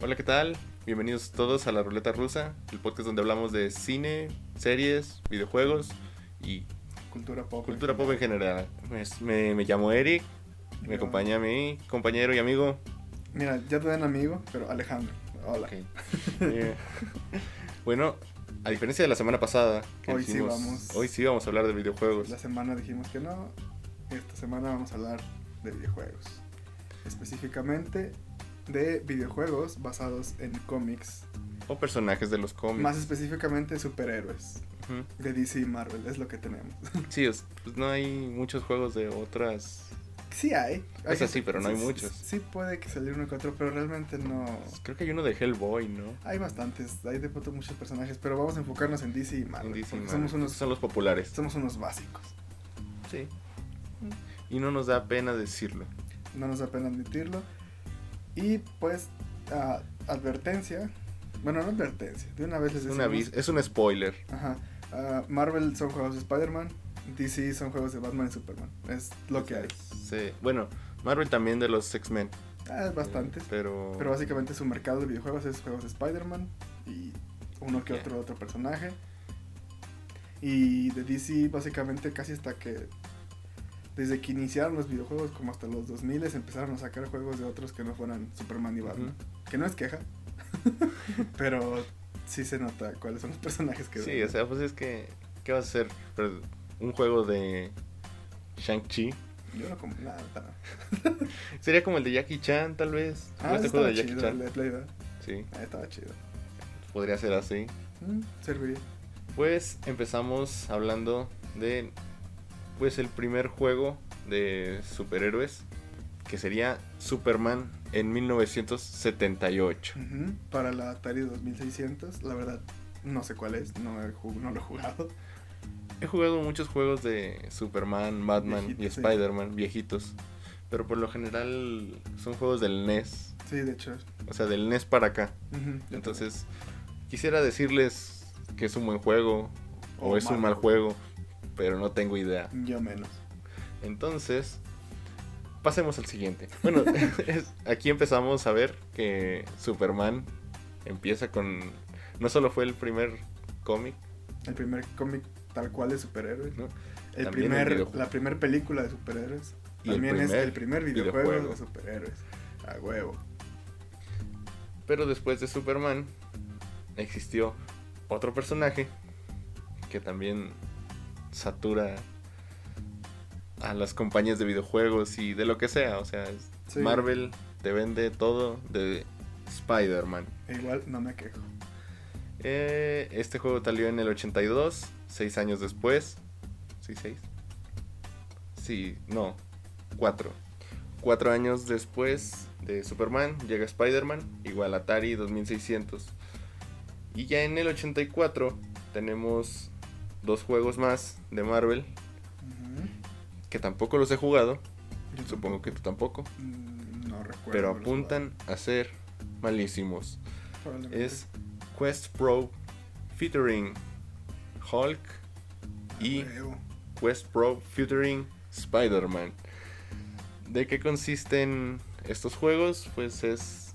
Hola, ¿qué tal? Bienvenidos todos a La Ruleta Rusa, el podcast donde hablamos de cine, series, videojuegos y Cultura pop. cultura pop en general. Me, me llamo Eric, me acompaña mi compañero y amigo. Mira, ya te dan amigo, pero Alejandro. Hola. Ok. Eh, bueno, a diferencia de la semana pasada, que Hoy sí dijimos- vamos- hoy sí vamos a hablar de videojuegos. La semana dijimos que no. Esta semana vamos a hablar de videojuegos. Específicamente de videojuegos basados en cómics. O personajes de los cómics. Más específicamente superhéroes. De DC y Marvel, es lo que tenemos. Sí, es- pues no hay muchos juegos de otras. Sí hay. O sea, Hay- sí, pero no hay muchos. Sí puede que salir uno que otro, pero realmente no... Creo que hay uno de Hellboy, ¿no? Hay bastantes, hay de pronto muchos personajes, pero vamos a enfocarnos en DC y Marvel. En DC, porque Marvel. somos unos, Son los populares. somos unos básicos. Sí. Y no nos da pena decirlo. no nos da pena admitirlo. Y pues, advertencia, bueno, no advertencia, de una vez les Es un, decimos, avis- es un spoiler. Ajá, Marvel son juegos de Spider-Man, DC son juegos de Batman y Superman, es lo que hay. Sí. Bueno, Marvel también de los X-Men. Ah, es bastantes, Eh, Pero. pero básicamente su mercado de videojuegos es juegos de Spider-Man y uno que otro otro personaje. Y de DC básicamente casi hasta que desde que iniciaron los videojuegos como hasta los 2000 empezaron a sacar juegos de otros que no fueran Superman y Batman. Que no es queja, pero sí se nota cuáles son los personajes que Sí, o sea, pues es que. ¿Qué vas a hacer? Un juego de. Shang-Chi. Yo no como nada. nada. Sería como el de Jackie Chan, tal vez. Ah, ¿Este juego de Jackie chido, Chan? el de Play, ¿verdad? Sí, Ah, estaba chido. podría ser así. Mm, serviría. Pues empezamos hablando de. Pues el primer juego de superhéroes. Que sería Superman en 1978. Ujú, Para la Atari 2600, la verdad no sé cuál es, no, he no lo he jugado. He jugado muchos juegos de Superman, Batman y sí. Spider-Man, viejitos. Pero por lo general son juegos del NES. Sí, de hecho. O sea, del NES para acá. Entonces, quisiera decirles que es un buen juego o O es un mal juego, pero no tengo idea. Yo menos. Entonces, pasemos al siguiente. Bueno, es- aquí empezamos a ver que Superman empieza con... No solo fue el primer cómic, El primer cómic tal cual de superhéroes. ¿no? El También primer, la primera película de superhéroes. Y el También es el primer videojuego, videojuego. de superhéroes. A huevo. Pero después de Superman existió otro personaje que también satura a las compañías de videojuegos y de lo que sea. O sea, Sí. Marvel te vende todo de Spider-Man. Igual no me quejo. Eh, este juego salió en el 82, seis años después. ¿Sí, seis? Sí, no, cuatro. Cuatro años después de Superman llega Spider-Man, igual Atari 2600. Y ya en el 84 tenemos dos juegos más de Marvel que tampoco los he jugado. Yo Supongo que tú tampoco. Mm, No recuerdo. Pero apuntan a ser malísimos. es Quest Pro featuring Hulk A y. Quest Pro featuring Spider-Man. ¿De qué consisten estos juegos? Pues es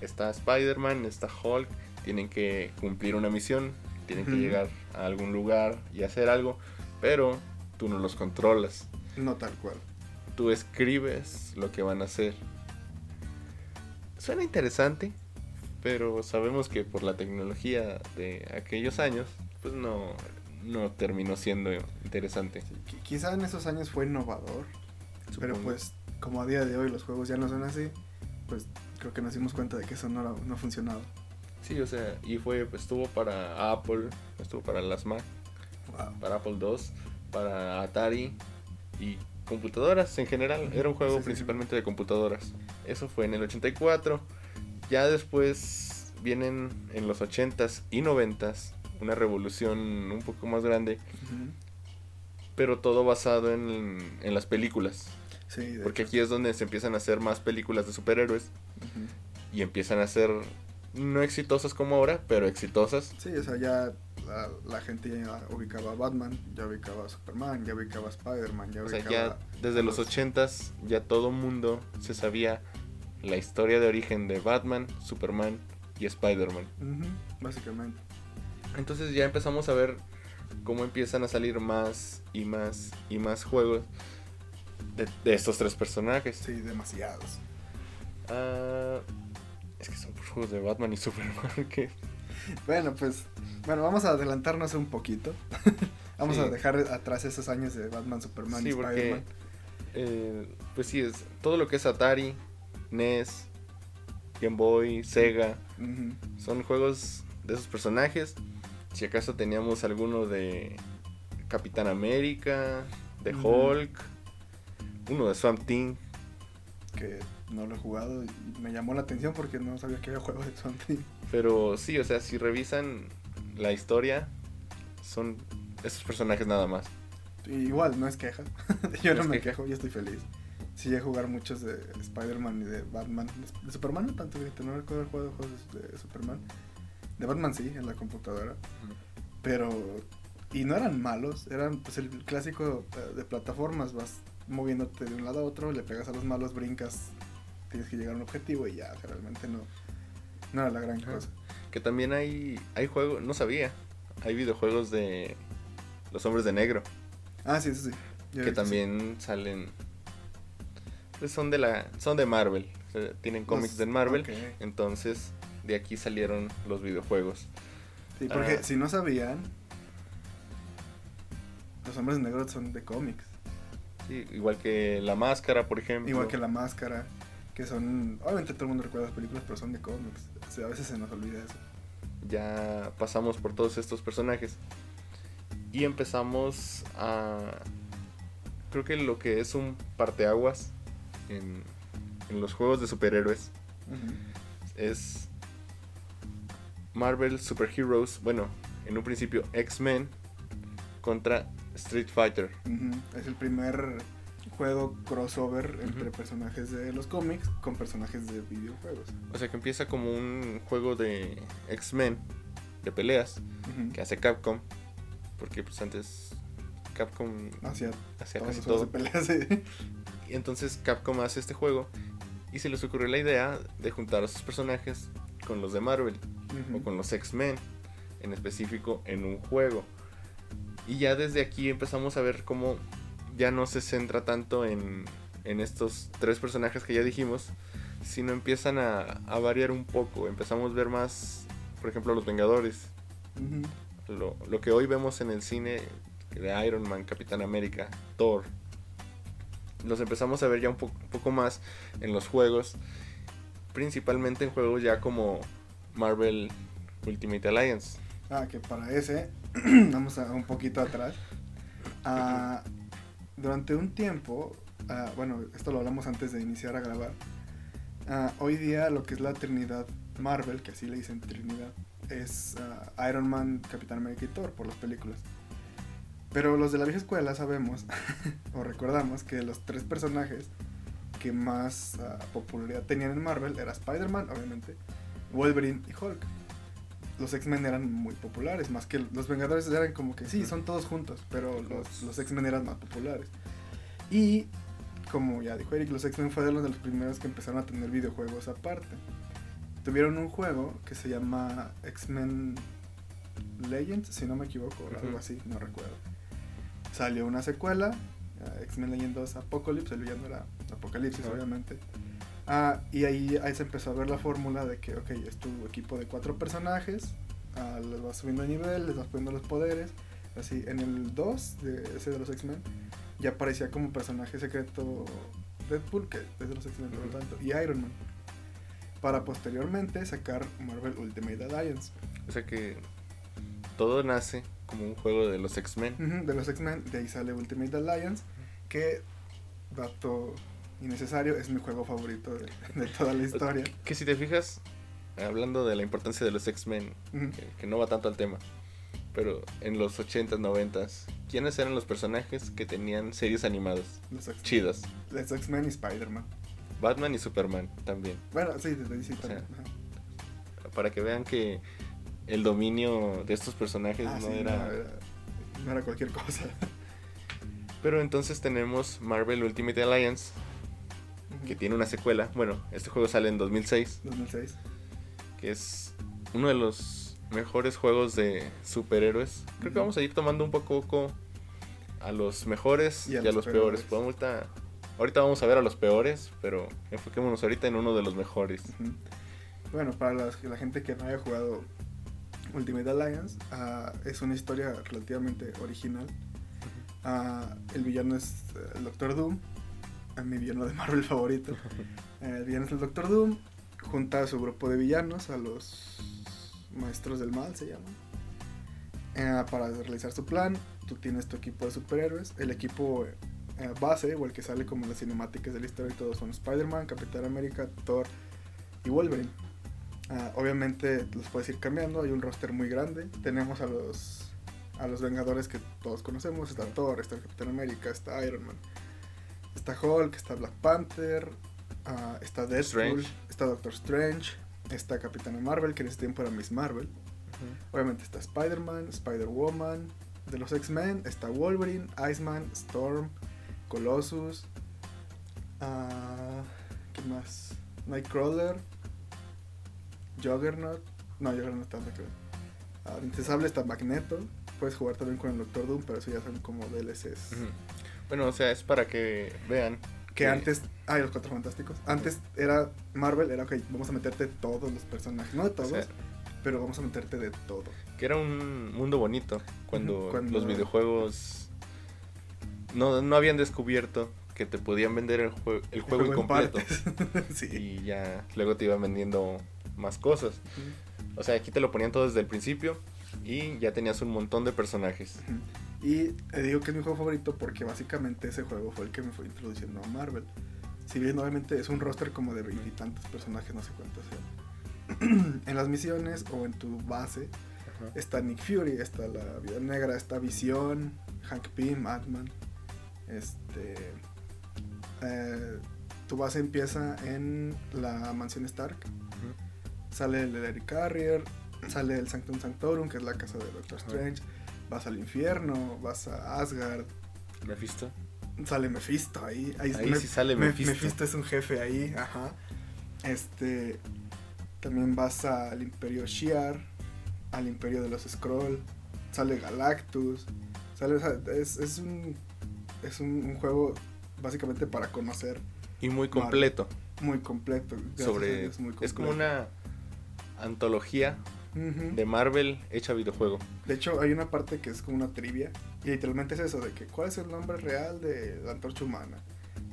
está Spider-Man, está Hulk, tienen que cumplir una misión, tienen que llegar a algún lugar y hacer algo, pero tú no los controlas. No tal cual. Tú escribes lo que van a hacer. Suena interesante, pero sabemos que por la tecnología de aquellos años, pues no, no terminó siendo interesante. Sí, qui- quizá en esos años fue innovador. Pero supongo. pues, como a día de hoy los juegos ya no son así, pues creo que nos dimos cuenta de que eso no, no funcionaba. Sí, o sea, y fue, pues, estuvo para Apple, estuvo para las Mac, Wow. para Apple II, para Atari y computadoras en general. Era un juego Sí, sí, sí. principalmente de computadoras. Eso fue en el 84. Ya después vienen en los 80s y 90s una revolución un poco más grande, pero todo basado en, en las películas. Sí, Porque hecho. aquí es donde se empiezan a hacer más películas de superhéroes y empiezan a ser no exitosas como ahora, pero exitosas. Sí, o sea, ya la, la gente ya ubicaba a Batman, ya ubicaba a Superman, ya ubicaba a Spider-Man, ya O sea, ubicaba ya desde a los 80s ya todo mundo se sabía la historia de origen de Batman, Superman y Spider-Man. Básicamente. Entonces ya empezamos a ver cómo empiezan a salir más y más y más juegos de, de estos tres personajes. Sí, demasiados. Ah, es que son juegos de Batman y Superman que Bueno, pues, bueno, vamos a adelantarnos un poquito. vamos Sí. a dejar atrás esos años de Batman, Superman Sí, y Spider-Man. eh, pues sí es todo lo que es Atari, NES, Game Boy, Sega, son juegos de esos personajes. Si acaso teníamos alguno de Capitán América, de. Hulk, uno de Swamp Thing. Que no lo he jugado y me llamó la atención porque no sabía que había juegos de Sonic. Pero sí, o sea, si revisan la historia, son esos personajes nada más. Igual, no es queja. yo No me quejo, yo estoy feliz. Sí, a jugar muchos de Spider-Man y de Batman. De Superman no tanto, fíjate, no recuerdo haber jugado juegos de Superman. De Batman sí, en la computadora. Pero. Y no eran malos, eran pues el clásico eh, de plataformas. Vas moviéndote de un lado a otro, le pegas a los malos, brincas, tienes que llegar a un objetivo y ya, o sea, realmente no. No era la gran Ajá. cosa. Que también hay, hay juegos, no sabía, hay videojuegos de los hombres de negro, Ah, sí, sí. Yo he que sí. también salen, pues son de la, son de Marvel, o sea, tienen cómics Los- de Marvel, entonces de aquí salieron los videojuegos. Sí, porque Ah. si no sabían, los hombres negros son de cómics. Sí, igual que La Máscara, por ejemplo. Igual que la máscara, que son. Obviamente todo el mundo recuerda las películas, pero son de cómics. O sea, a veces se nos olvida eso. Ya pasamos por todos estos personajes. Y empezamos a... Creo que lo que es un parteaguas en, en los juegos de superhéroes es Marvel Super Heroes, bueno, en un principio X-Men contra Street Fighter. Es el primer juego crossover entre personajes de los cómics con personajes de videojuegos. O sea que empieza como un juego de X-Men, de peleas, que hace Capcom, porque pues antes Capcom hacía casi todo. de peleas. sí. Y entonces Capcom hace este juego y se les ocurrió la idea de juntar a sus personajes con los de Marvel o con los X-Men, en específico en un juego. Y ya desde aquí empezamos a ver cómo ya no se centra tanto en, en estos tres personajes que ya dijimos, sino empiezan a, a variar un poco. Empezamos a ver más, por ejemplo, los Vengadores. Lo, lo que hoy vemos en el cine de Iron Man, Capitán América, Thor. Los empezamos a ver ya un, po- un poco más en los juegos. Principalmente en juegos ya como Marvel Ultimate Alliance. Ah, que para ese, vamos a un poquito atrás. Ah, durante un tiempo, ah, bueno, esto lo hablamos antes de iniciar a grabar. ah, hoy día lo que es la Trinidad Marvel, que así le dicen Trinidad, es ah, Iron Man, Capitán América y Thor por las películas. Pero los de la vieja escuela sabemos, o recordamos, que los tres personajes que más popularidad tenían en Marvel era Spider-Man, obviamente, Wolverine y Hulk los X-Men eran muy populares, más que los Vengadores eran como que sí, son todos juntos, pero los, los X-Men eran más populares. Y como ya dijo Eric, los X-Men fueron de los primeros que empezaron a tener videojuegos aparte. Tuvieron un juego que se llama X-Men Legends, si no me equivoco, o algo así, no recuerdo. Salió una secuela, uh, X-Men Legend 2 Apocalypse, el villano era Apocalipsis, obviamente. Ah, y ahí, ahí se empezó a ver la fórmula de que, ok, es tu equipo de cuatro personajes, ah, les vas subiendo de nivel, les vas poniendo los poderes. Así, en el 2, de ese de los X-Men, ya aparecía como personaje secreto Deadpool, que es de los X-Men, por lo tanto, y Iron Man. Para posteriormente sacar Marvel Ultimate Alliance. O sea que todo nace como un juego de los X-Men. Ujú, de los X-Men, de ahí sale Ultimate Alliance, que, dato innecesario, es mi juego favorito de, de toda la historia. Que si te fijas, hablando de la importancia de los X-Men, que, que no va tanto al tema, pero en los 80s, 90s, ¿quiénes eran los personajes que tenían series animadas Los chidas? Los X-Men y Spider-Man. Batman y Superman también. Bueno, sí, desde O sea, también. Para que vean que el dominio de estos personajes Ah, no sí, era... no, era- no era cualquier cosa. Pero entonces tenemos Marvel Ultimate Alliance, que tiene una secuela. Bueno, este juego sale en 2006, 2006. que es uno de los mejores juegos de superhéroes. Creo que vamos a ir tomando un poco a poco a los mejores y a, los peores. Podemos ahorita, ahorita vamos a ver a los peores, pero enfoquémonos ahorita en uno de los mejores. Bueno, para las- la gente que no haya jugado Ultimate Alliance, ah, es una historia relativamente original. Ah, el villano es eh, el Doctor Doom, eh, mi villano de Marvel favorito. Eh, el villano es el Doctor Doom, junta a su grupo de villanos, a los Maestros del Mal se llaman. Eh, para realizar su plan, tú tienes tu equipo de superhéroes. El equipo eh, base, o el que sale como en las cinemáticas de la historia, y todos son Spider-Man, Capitán América, Thor y Wolverine. Obviamente los puedes ir cambiando, hay un roster muy grande. Tenemos a los a los Vengadores que todos conocemos, está Thor, está el Capitán América, está Iron Man, está Hulk, está Black Panther, ah, está Deadpool, Strange. está Doctor Strange, está Capitana Marvel, que en ese tiempo era Miss Marvel. Obviamente está Spider-Man, Spider-Woman. De los X-Men está Wolverine, Iceman, Storm, Colossus. ah, ¿Qué más? Nightcrawler. Juggernaut. No, Juggernaut está de Sable está Magneto. Puedes jugar también con el Doctor Doom, pero eso ya son como DLCs. Bueno, o sea, es para que vean Que antes. Ah, y los Cuatro Fantásticos. Antes era Marvel, era ok, vamos a meterte todos los personajes. No de todos, sea, pero vamos a meterte de todo. que era un mundo bonito cuando, los videojuegos no, no habían descubierto que te podían vender el, jue- el juego en incompleto sí. y ya luego te iban vendiendo más cosas. O sea, aquí te lo ponían todo desde el principio y ya tenías un montón de personajes. Y eh, digo que es mi juego favorito porque básicamente ese juego fue el que me fue introduciendo a Marvel. Si bien obviamente es un roster como de veintitantos personajes, no sé cuántos sean. en las misiones o en tu base está Nick Fury, está la Vida Negra, está Visión, Hank Pym, Madman. Este. eh, tu base empieza en la mansión Stark. Sale el Eric Carrier, sale el Sanctum Sanctorum, que es la casa de Doctor Ajá. Vas al infierno, vas a Asgard, Mephisto. sale Mephisto ahí. Ahí, Ahí sí sale Me- Mephisto. Mephisto es un jefe ahí, ajá. Este. También vas al Imperio Shiar, al Imperio de los Skrull, sale Galactus. Sale, es, es un. Es un, un juego básicamente para conocer Y muy completo. muy completo. sobre muy Es como completo. una antología De Marvel hecha videojuego. De hecho, hay una parte que es como una trivia. Y literalmente es eso, de que cuál es el nombre real de la antorcha humana.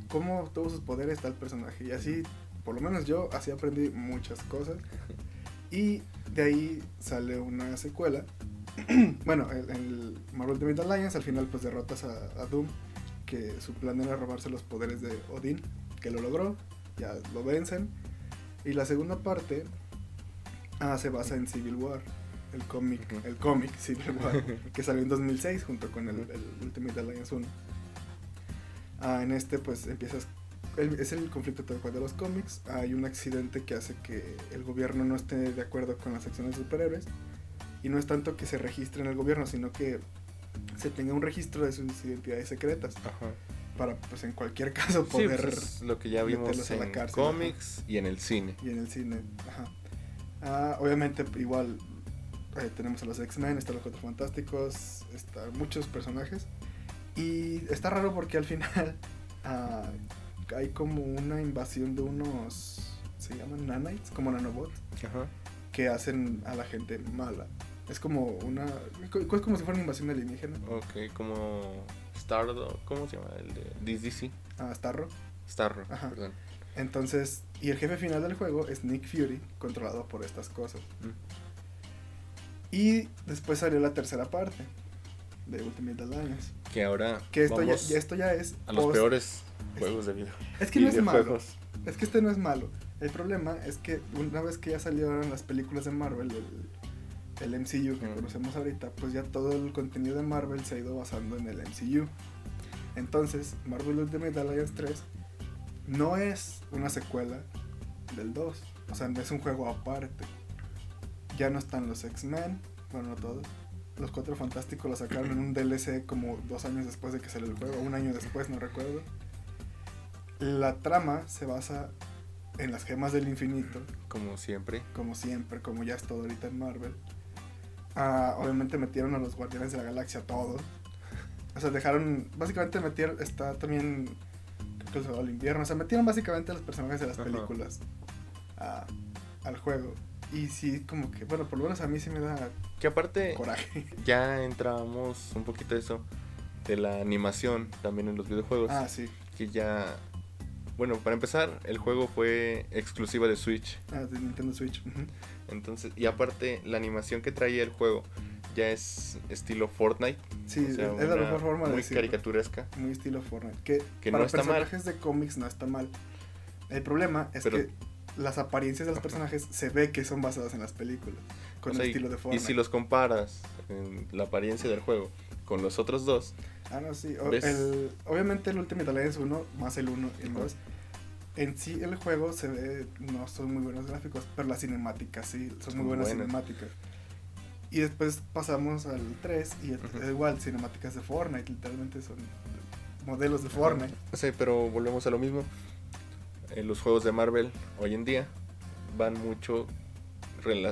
Cómo obtuvo sus poderes tal personaje. Y así, por lo menos yo, así aprendí muchas cosas. Y de ahí sale una secuela. bueno, el, el Marvel Ultimate Alliance al final pues derrotas a, a Doom. Que su plan era robarse los poderes de Odín. Que lo logró. Ya lo vencen. Y la segunda parte ah, se basa en Civil War. El cómic, el cómic Civil War, que salió en 2006 junto con el, el Ultimate Alliance 1. Ah, en este pues empiezas, el- es el conflicto tal cual de los cómics, hay un accidente que hace que el gobierno no esté de acuerdo con las acciones de superhéroes y no es tanto que se registre en el gobierno, sino que se tenga un registro de sus identidades secretas Ajá. para pues en cualquier caso Sí, poder pues, es lo que ya vimos meterlos a la en cárcel, cómics y en el cine. y en el cine. Ajá. Ah, obviamente, igual eh, tenemos a los X-Men, están los Cuatro Fantásticos, están muchos personajes. Y está raro porque al final ah, hay como una invasión de unos. Se llaman nanites, como nanobots, Ajá. que hacen a la gente mala. Es como una. Es como si fuera una invasión alienígena. Ok, como Stardo, ¿cómo se llama? El de DC. a Starro. Starro, Ajá. perdón. Entonces, y el jefe final del juego es Nick Fury, controlado por estas cosas. Mm. Y después salió la tercera parte de Ultimate Alliance. Que ahora Que esto, ya, vamos ya- esto ya es. a los post- peores juegos de video. Es que no es malo. Es que este no es malo. El problema es que una vez que ya salieron las películas de Marvel, el, el MCU que Mm. conocemos ahorita, pues ya todo el contenido de Marvel se ha ido basando en el MCU. Entonces, Marvel Ultimate Alliance 3 no es una secuela del 2. O sea, es un juego aparte. Ya no están los X-Men, bueno, no todos. Los Cuatro Fantásticos lo sacaron en un DLC como dos años después de que salió el juego, un año después, no recuerdo. La trama se basa en las gemas del infinito, Como siempre. como siempre, como ya es todo ahorita en Marvel. Ah, obviamente metieron a los Guardianes de la Galaxia todos. O sea, dejaron. Básicamente metieron. Está también. Que el Soldado del invierno. O sea, metieron básicamente a los personajes de las Ajá. películas a- al juego. Y sí, como que. Bueno, por lo menos a mí sí me da Que aparte coraje. ya entramos un poquito de eso. De la animación también en los videojuegos. Ah, sí. Que ya... Bueno, para empezar, el juego fue exclusiva de Switch. Ah, de Nintendo Switch. Entonces, y aparte, la animación que traía el juego ya es estilo Fortnite. Sí, o sea, es la mejor forma de Muy decirlo. caricaturesca. Muy estilo Fortnite. Que, Que para no está mal. personajes de cómics no está mal. El problema es Pero- que las apariencias de los personajes se ve que son basadas en las películas. Con O sea, el y- estilo de y Fortnite. si los comparas en la apariencia del juego con los otros dos, Ah, no, sí. O- el- obviamente el Ultimate Alliance 1, más el 1 y el Ajá. 2. En sí el juego se ve, no son muy buenos gráficos, pero las cinemáticas sí, son, Son muy buenas, buenas. cinemáticas. Y después pasamos al 3 y es Ujú. es igual, cinemáticas de Fortnite, literalmente son modelos de Fortnite. Sea, pero volvemos a lo mismo. Eh, los juegos de Marvel hoy en día van mucho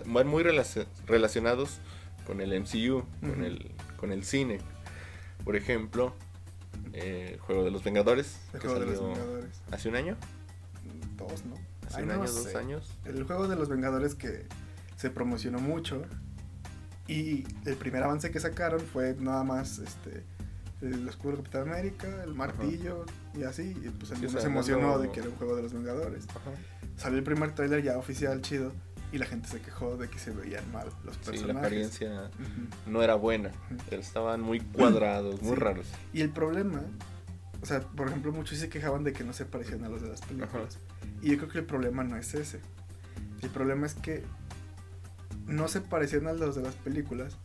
van muy relaci- relacionados con el MCU, con el con el cine. Por ejemplo, eh, el juego de los Vengadores El que juego de los Vengadores. hace un año, Dos, ¿no? hace Ay, un no año, sé. dos años. El juego de los Vengadores que se promocionó mucho. Y el primer avance que sacaron fue nada más este el escudo de Capitán América, el martillo y así. Y pues el Sí, mundo se emocionó de que era un juego de los Vengadores. Ajá. Salió el primer tráiler ya oficial chido y la gente se quejó de que se veían mal los Sí, personajes. la apariencia no era buena, estaban muy cuadrados, muy Sí. raros. Y el problema, o sea, por ejemplo, muchos se quejaban de que no se parecían a los de las películas. Y yo creo que el problema no es ese. El problema es que no se parecían a los de las películas,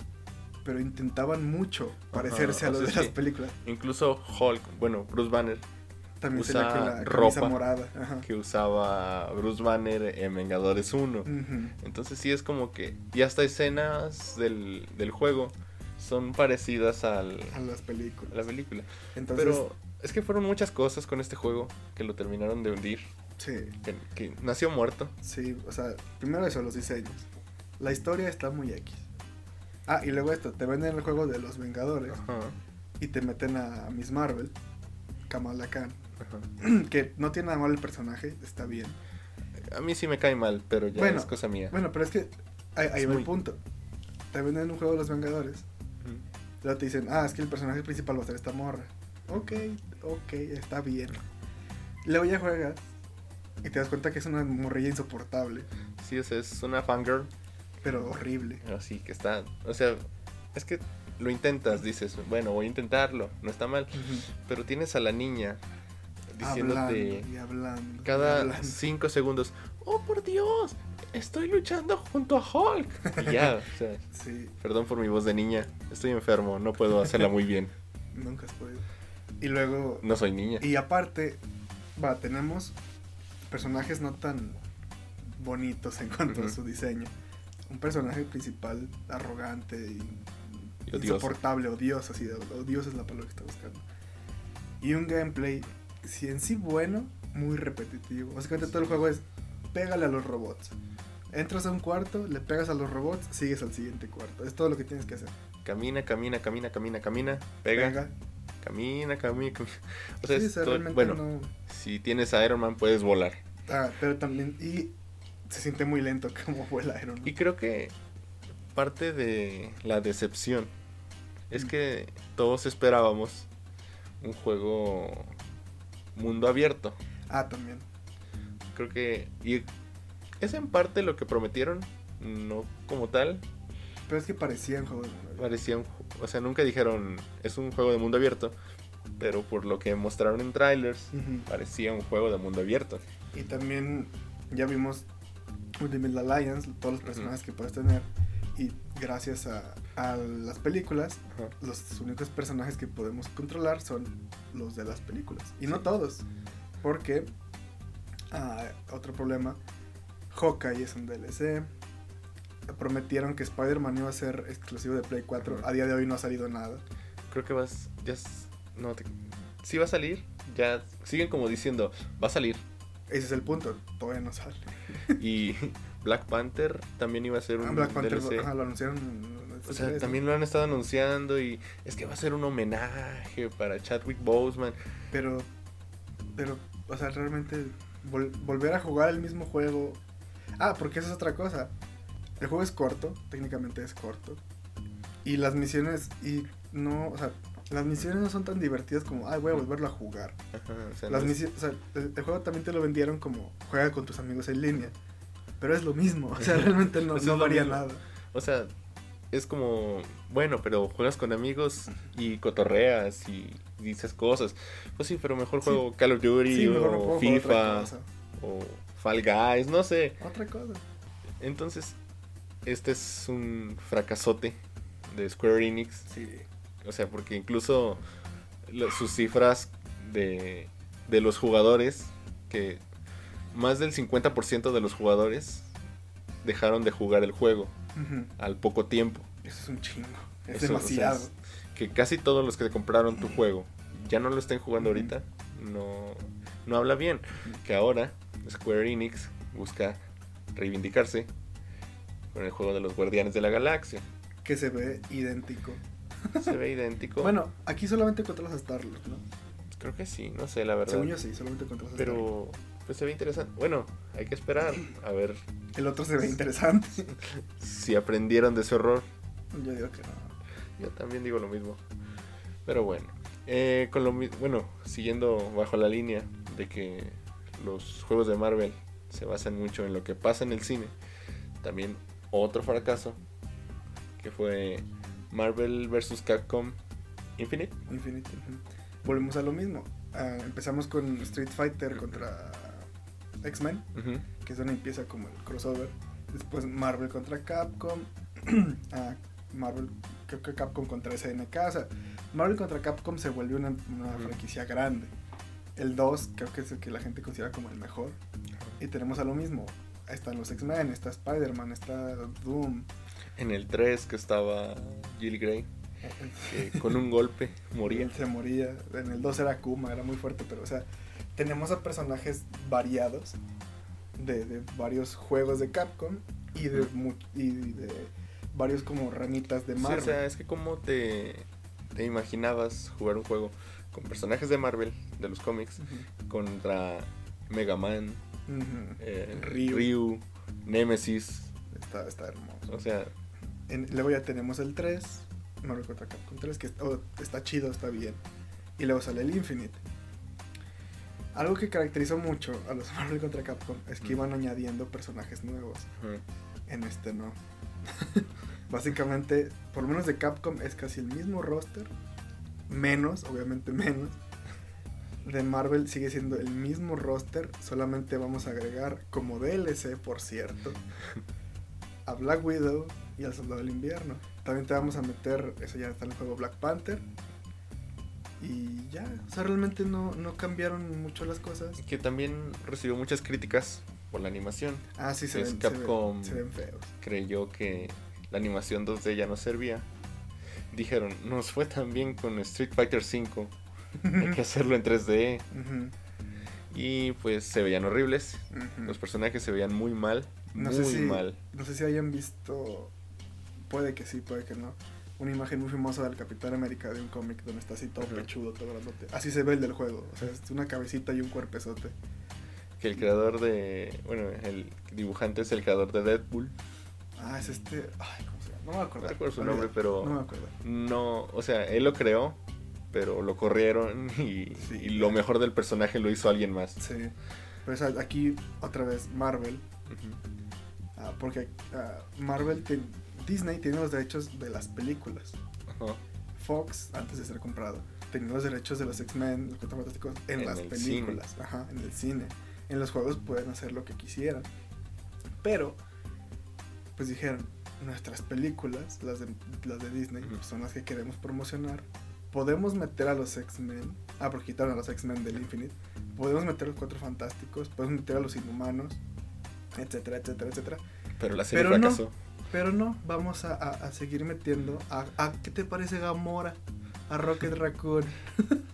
pero intentaban mucho parecerse Ajá, a los de las películas. Incluso Hulk, bueno, Bruce Banner También Usa la camisa ropa. morada. Ajá. que usaba Bruce Banner en Vengadores 1. Ujú. Entonces sí es como que. Y hasta escenas del, del juego son parecidas al, A las a películas. la película. Entonces, Pero es que fueron muchas cosas con este juego que lo terminaron de hundir. sí, Que, que nació muerto. sí, o sea, primero eso, los diseños. La historia está muy X. Ah, y luego esto, te venden el juego de los Vengadores Ajá, y te meten a Miss Marvel, Kamala Khan, ajá. que no tiene nada mal el personaje, está bien. A mí sí me cae mal, pero ya Bueno, es cosa mía. Bueno, pero es que ahí, ahí Es va muy- el punto. Te venden un juego de los Vengadores, luego te dicen, ah, es que el personaje principal va a ser esta morra. Ok, ok, está bien. Luego ya juegas y te das cuenta que es una morrilla insoportable, Sí, o sea, es una fangirl. Pero horrible. Así que está. O sea, es que lo intentas, dices, bueno, voy a intentarlo, no está mal. Pero tienes a la niña diciéndote Hablando y hablando. y cada hablando. cinco segundos, oh por Dios, estoy luchando junto a Hulk. Y ya, o sea, Sí, perdón por mi voz de niña, estoy enfermo, no puedo hacerla muy bien. nunca has podido. Y luego, No soy niña. y aparte, va, tenemos personajes no tan bonitos en cuanto a su diseño. Un personaje principal arrogante y Y odioso. insoportable, odioso, así, odioso es la palabra que está buscando. Y un gameplay, si en sí bueno, muy repetitivo. Básicamente todo el juego es pégale a los robots. Entras a un cuarto, le pegas a los robots, sigues al siguiente cuarto. Es todo lo que tienes que hacer. Camina, camina, camina, camina, camina, pega, Pega. camina, camina, camina. O sea, Sí, es o sea, todo- realmente bueno, no- si tienes a Iron Man puedes volar. Ah, pero también. Y se siente muy lento como vuela Man. Y creo que parte de la decepción es que todos esperábamos un juego mundo abierto. Ah, también. Creo que y es en parte lo que prometieron, no como tal, Pero es que parecía un juego de mundo abierto. parecía un, o sea, nunca dijeron es un juego de mundo abierto, pero por lo que mostraron en trailers parecía un juego de mundo abierto. Y también ya vimos Ultimate Alliance, todos los personajes que puedes tener. Y gracias a, a las películas, Ajá. los únicos personajes que podemos controlar son los de las películas. Y no Sí. todos. Porque, ah, otro problema, Hawkeye es un DLC. Prometieron que Spider-Man iba a ser exclusivo de Play 4. Ajá. A día de hoy no ha salido nada. Creo que vas ya no te- sí va a salir. Ya siguen como diciendo, va a salir. Ese es el punto, todavía no sale. Y Black Panther también iba a ser un Ah, Black Panther DLC. ajá, lo anunciaron. O sea, también lo han estado anunciando y es que va a ser un homenaje para Chadwick Boseman. Pero, pero, o sea, realmente vol- volver a jugar el mismo juego. Ah, porque esa es otra cosa. El juego es corto, técnicamente es corto. Y las misiones, y no, o sea, las misiones no son tan divertidas como, ay, voy a volverlo a jugar. Ajá, o sea, Las no es- misiones, o sea, el, el juego también te lo vendieron como, juega con tus amigos en línea. Pero es lo mismo, o sea, realmente no, varía mismo. nada. O sea, es como, bueno, pero juegas con amigos y cotorreas y dices cosas. Pues sí, pero mejor Sí. juego Call of Duty Sí, o FIFA o Fall Guys, no sé. Otra cosa. Entonces, este es un fracasote de Square Enix. Sí. O sea, porque incluso sus cifras de, de los jugadores, que más del 50% de los jugadores dejaron de jugar el juego al poco tiempo. Eso es un chingo. Es Eso, o sea, demasiado. es- que casi todos los que compraron tu juego ya no lo estén jugando ahorita, no, no habla bien. Que ahora Square Enix busca reivindicarse con el juego de los Guardianes de la Galaxia. que se ve idéntico. Se ve idéntico. Bueno, aquí solamente controlas a Star-Lord, ¿no? creo que sí, no sé la verdad. Según yo sí, solamente controlas a Star-Lord. Pero pues se ve interesante. Bueno, hay que esperar a ver El otro se ve interesante. si aprendieron de ese error. yo digo que no. Yo también digo lo mismo. Pero bueno, eh, con lo mi- bueno, siguiendo bajo la línea de que los juegos de Marvel se basan mucho en lo que pasa en el cine. También otro fracaso que fue Marvel vs. Capcom Infinite. Infinity. ujú. Volvemos a lo mismo. Ah, empezamos con Street Fighter contra X-Men, que es donde empieza como el crossover. Después Marvel contra Capcom. Ah, Marvel, creo que Capcom contra SNK. O sea, Marvel contra Capcom se vuelve una, franquicia grande. El 2 creo que es el que la gente considera como el mejor. Y tenemos a lo mismo. Están los X-Men, está Spider-Man, está Doom. En el 3 que estaba Jill Grey, que con un golpe moría. Él se moría. En el 2 era Kuma, era muy fuerte, pero o sea, tenemos a personajes variados de, de varios juegos de Capcom y de, y de varios como ramitas de Sí, Marvel. o sea, es que como te, te imaginabas jugar un juego con personajes de Marvel, de los cómics, contra Mega Man, eh, Ryu. Ryu, Nemesis, Está, está hermoso. o sea, En- luego ya tenemos el 3, Marvel contra Capcom 3, que oh, está chido, está bien. Y luego sale el Infinite. Algo que caracterizó mucho a los Marvel contra Capcom es que iban añadiendo personajes nuevos. En este no. Básicamente, por lo menos de Capcom es casi el mismo roster. Menos, obviamente menos. De Marvel sigue siendo el mismo roster. Solamente vamos a agregar como DLC, por cierto, a Black Widow y al Soldado del Invierno. También te vamos a meter, eso ya está en el juego Black Panther. Y ya, o sea, realmente no, no cambiaron mucho las cosas. que también recibió muchas críticas por la animación. Ah, sí, se Es ven, se ven- Capcom. se ven feos. Creyó que la animación 2D ya no servía. Dijeron, nos fue tan bien con Street Fighter V, hay que hacerlo en 3D. Ujú, Y pues se veían horribles. Los personajes se veían muy mal. No muy sé si, mal. No sé si hayan visto, puede que sí, puede que no, una imagen muy famosa del Capitán América de un cómic donde está así todo pechudo, todo grandote. Así se ve el del juego, o sea, es una cabecita y un cuerpezote. Que el creador de. Bueno, el dibujante es el creador de Deadpool. Ah, es este, ay, ¿cómo se llama? No me acuerdo. No recuerdo su nombre, pero- No me acuerdo. No, o sea, él lo creó, pero lo corrieron y, Sí. y lo mejor del personaje lo hizo alguien más. Sí, pero sea, aquí otra vez Marvel, ah, porque ah, Marvel, ten- Disney tiene los derechos de las películas. Ajá. Fox, antes de ser comprado, tenía los derechos de los X-Men, los Cuatro Fantásticos, en, En las el películas, ajá, en el cine. En los juegos pueden hacer lo que quisieran. Pero, pues dijeron, nuestras películas, las de, las de Disney, Ujú. son las que queremos promocionar. Podemos meter a los X-Men, ah, porque quitaron a los X-Men del Infinite. Podemos meter a los Cuatro Fantásticos, podemos meter a los Inhumanos, etcétera, etcétera, etcétera. Pero la serie Pero no. Pero no, vamos a, a- a seguir metiendo a, a- ¿qué te parece Gamora? A Rocket Raccoon.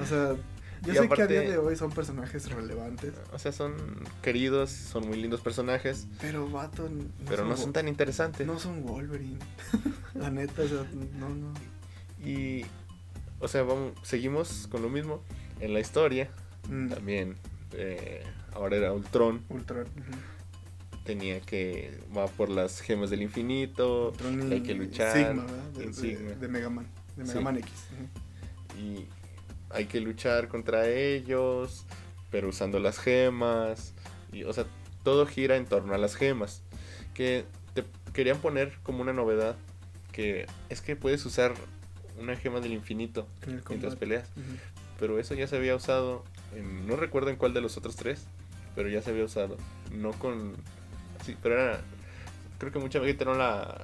O sea, yo Y sé que a día de hoy son personajes relevantes, O sea, son queridos, son muy lindos personajes, pero vato. No pero no son tan interesantes. No son Wolverine. La neta, o sea, no, no. Y, o sea, vamos, seguimos con lo mismo. En la historia, Mm, también, eh, ahora era Ultron, Ultron. Tenía que, va por las gemas del infinito, hay que luchar. Sigma. De, Sigma. de Mega Man. De Sí. Mega Man X. y hay que luchar contra ellos, pero usando las gemas. Y, o sea, todo gira en torno a las gemas. Que te querían poner como una novedad, que es que puedes usar una gema del infinito En mientras peleas. Pero eso ya se había usado, en- no recuerdo en cuál de los otros tres, pero ya se había usado. No con... Sí, pero era... Creo que mucha gente no la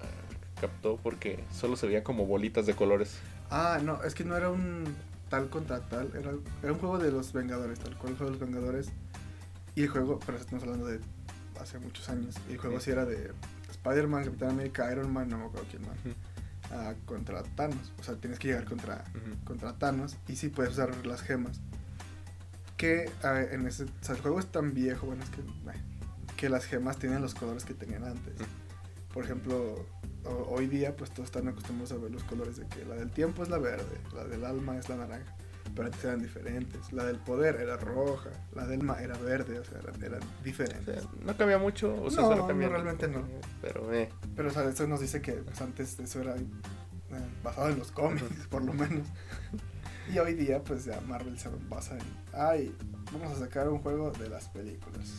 captó porque solo se veía como bolitas de colores. Ah, no, es que no era un tal contra tal, era, era un juego de los Vengadores, tal cual el juego de los Vengadores. Y el juego, pero estamos hablando de hace muchos años. Y el juego Sí. sí era de Spider-Man, Capitán América, Iron Man, no me acuerdo quién más. Ujú, ah, contra Thanos. O sea, tienes que llegar contra, contra Thanos. Y sí puedes usar las gemas. Que ah, en ese. O sea, el juego es tan viejo, bueno, es que. eh, que las gemas tienen los colores que tenían antes. Por ejemplo, ho- hoy día, pues todos están acostumbrados a ver los colores de que la del tiempo es la verde, la del alma es la naranja. Pero antes eran diferentes. La del poder era roja, la del alma era verde, o sea, eran, eran O diferentes. sea, no cambia mucho, o sea, No, no, cambia. realmente no. Pero, eh. Pero, o sea, eso nos dice que pues, antes eso era eh, basado en los cómics, por lo menos. Y hoy día, pues ya Marvel se basa en, ay, vamos a sacar un juego de las películas.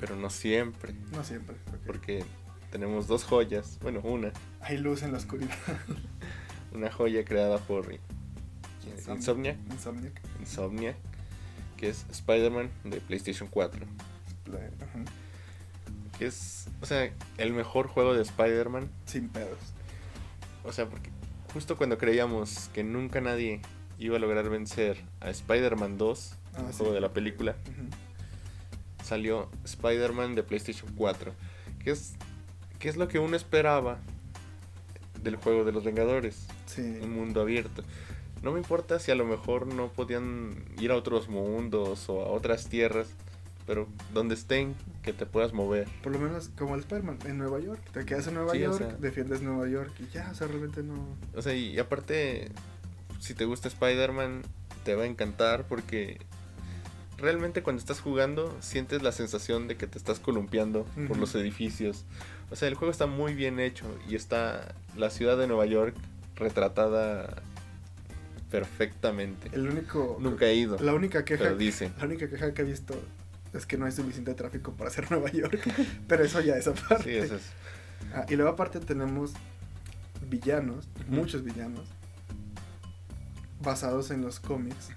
Pero no siempre. No siempre, porque Porque tenemos dos joyas. Bueno, una. hay luz en la oscuridad. Una joya creada por Insomniac. Insomniac. Insomniac. Que es Spider-Man de PlayStation 4. La- ajá, Que es, o sea, el mejor juego de Spider-Man. Sin pedos. O sea, porque justo cuando creíamos que nunca nadie iba a lograr vencer a Spider-Man 2, Ah, el sí. juego de la película, Ujú. Salió Spider-Man de PlayStation 4. Que es, que es lo que uno esperaba del juego de los Vengadores. Sí. Un mundo abierto. No me importa si a lo mejor no podían ir a otros mundos o a otras tierras, pero donde estén, que te puedas mover. Por lo menos como el Spider-Man en Nueva York. Te quedas en Nueva Sí, o York, sea- defiendes Nueva York y ya, o sea, realmente no. O sea, y aparte, si te gusta Spider-Man, te va a encantar porque realmente cuando estás jugando sientes la sensación de que te estás columpiando por los edificios. O sea, el juego está muy bien hecho y está la ciudad de Nueva York retratada perfectamente. El único. Nunca he ido, La única queja. pero dicen. La única queja que he visto es que no hay suficiente tráfico para hacer Nueva York. Pero eso ya es aparte. Sí, eso es. Ah, y luego aparte tenemos villanos, muchos villanos, basados en los cómics,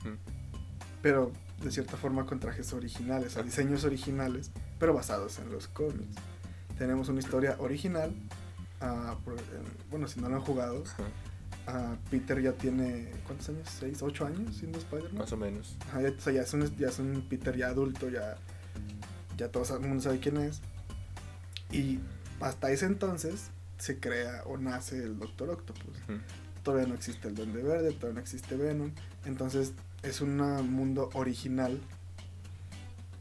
pero de cierta forma con trajes originales, o diseños originales, pero basados en los cómics. Tenemos una historia original. ah, por- eh, bueno, si no lo han jugado, ah, Peter ya tiene, ¿cuántos años? ¿6, 8 años siendo Spider-Man? Más o menos. Ajá, ya, o sea, ya es, un, ya es un Peter ya adulto, ya, ya todo el mundo sabe quién es. Y hasta ese entonces se crea o nace el Doctor Octopus. Ujú. Todavía no existe el Duende Verde, todavía no existe Venom. Entonces es un mundo original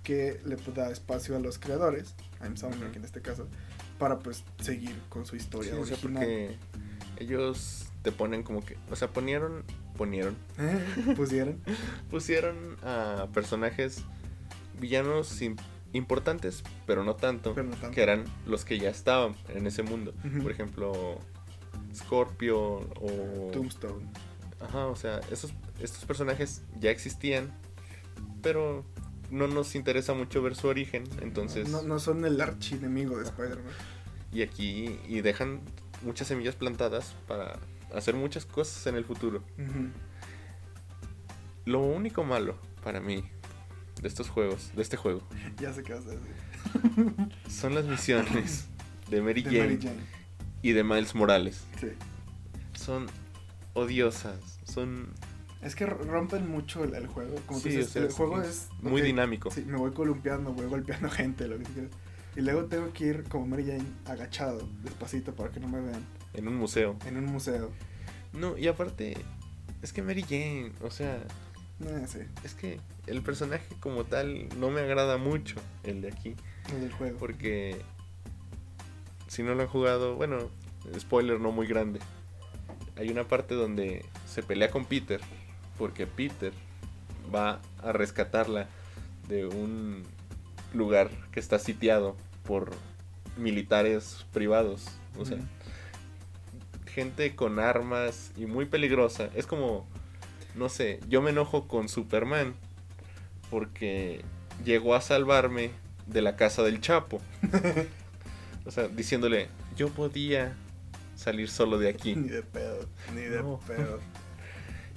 que le da espacio a los creadores, a Insomniac Ujú. en este caso, para pues seguir con su historia Sí, o sea, original. porque ellos te ponen como que, o sea, ponieron, ponieron, Pusieron. pusieron a personajes villanos im- importantes, pero no tanto, Pero no tanto. que eran los que ya estaban en ese mundo. Por ejemplo, Scorpio o... Tombstone. Ajá, o sea, esos, estos personajes ya existían, pero no nos interesa mucho ver su origen, entonces... No, no son el archienemigo de. Spider-Man. Y aquí, y dejan muchas semillas plantadas para hacer muchas cosas en el futuro. Lo único malo para mí de estos juegos, de este juego, Ya sé qué vas a decir. son las misiones de Mary De Jane, Mary Jane. y de Miles Morales. Sí. Son odiosas, son Es que rompen mucho el, el juego. Como tú Sí, dices, o sea, el juego es. muy dinámico. Sí, me voy columpiando, voy golpeando gente, lo que tú quieras. Y luego tengo que ir como Mary Jane agachado, despacito para que no me vean, en un museo. en un museo. No, y aparte, Es que Mary Jane, o sea, Eh, sí, es que el personaje como tal no me agrada mucho, el de aquí. el del juego. Porque si no lo han jugado, bueno, spoiler no muy grande. Hay una parte donde se pelea con Peter, porque Peter va a rescatarla de un lugar que está sitiado por militares privados. O sea, gente con armas y muy peligrosa. Es como, no sé, yo me enojo con Superman porque llegó a salvarme de la casa del Chapo. o sea, diciéndole, yo podía salir solo de aquí. Ni de pedo, ni de No. pedo.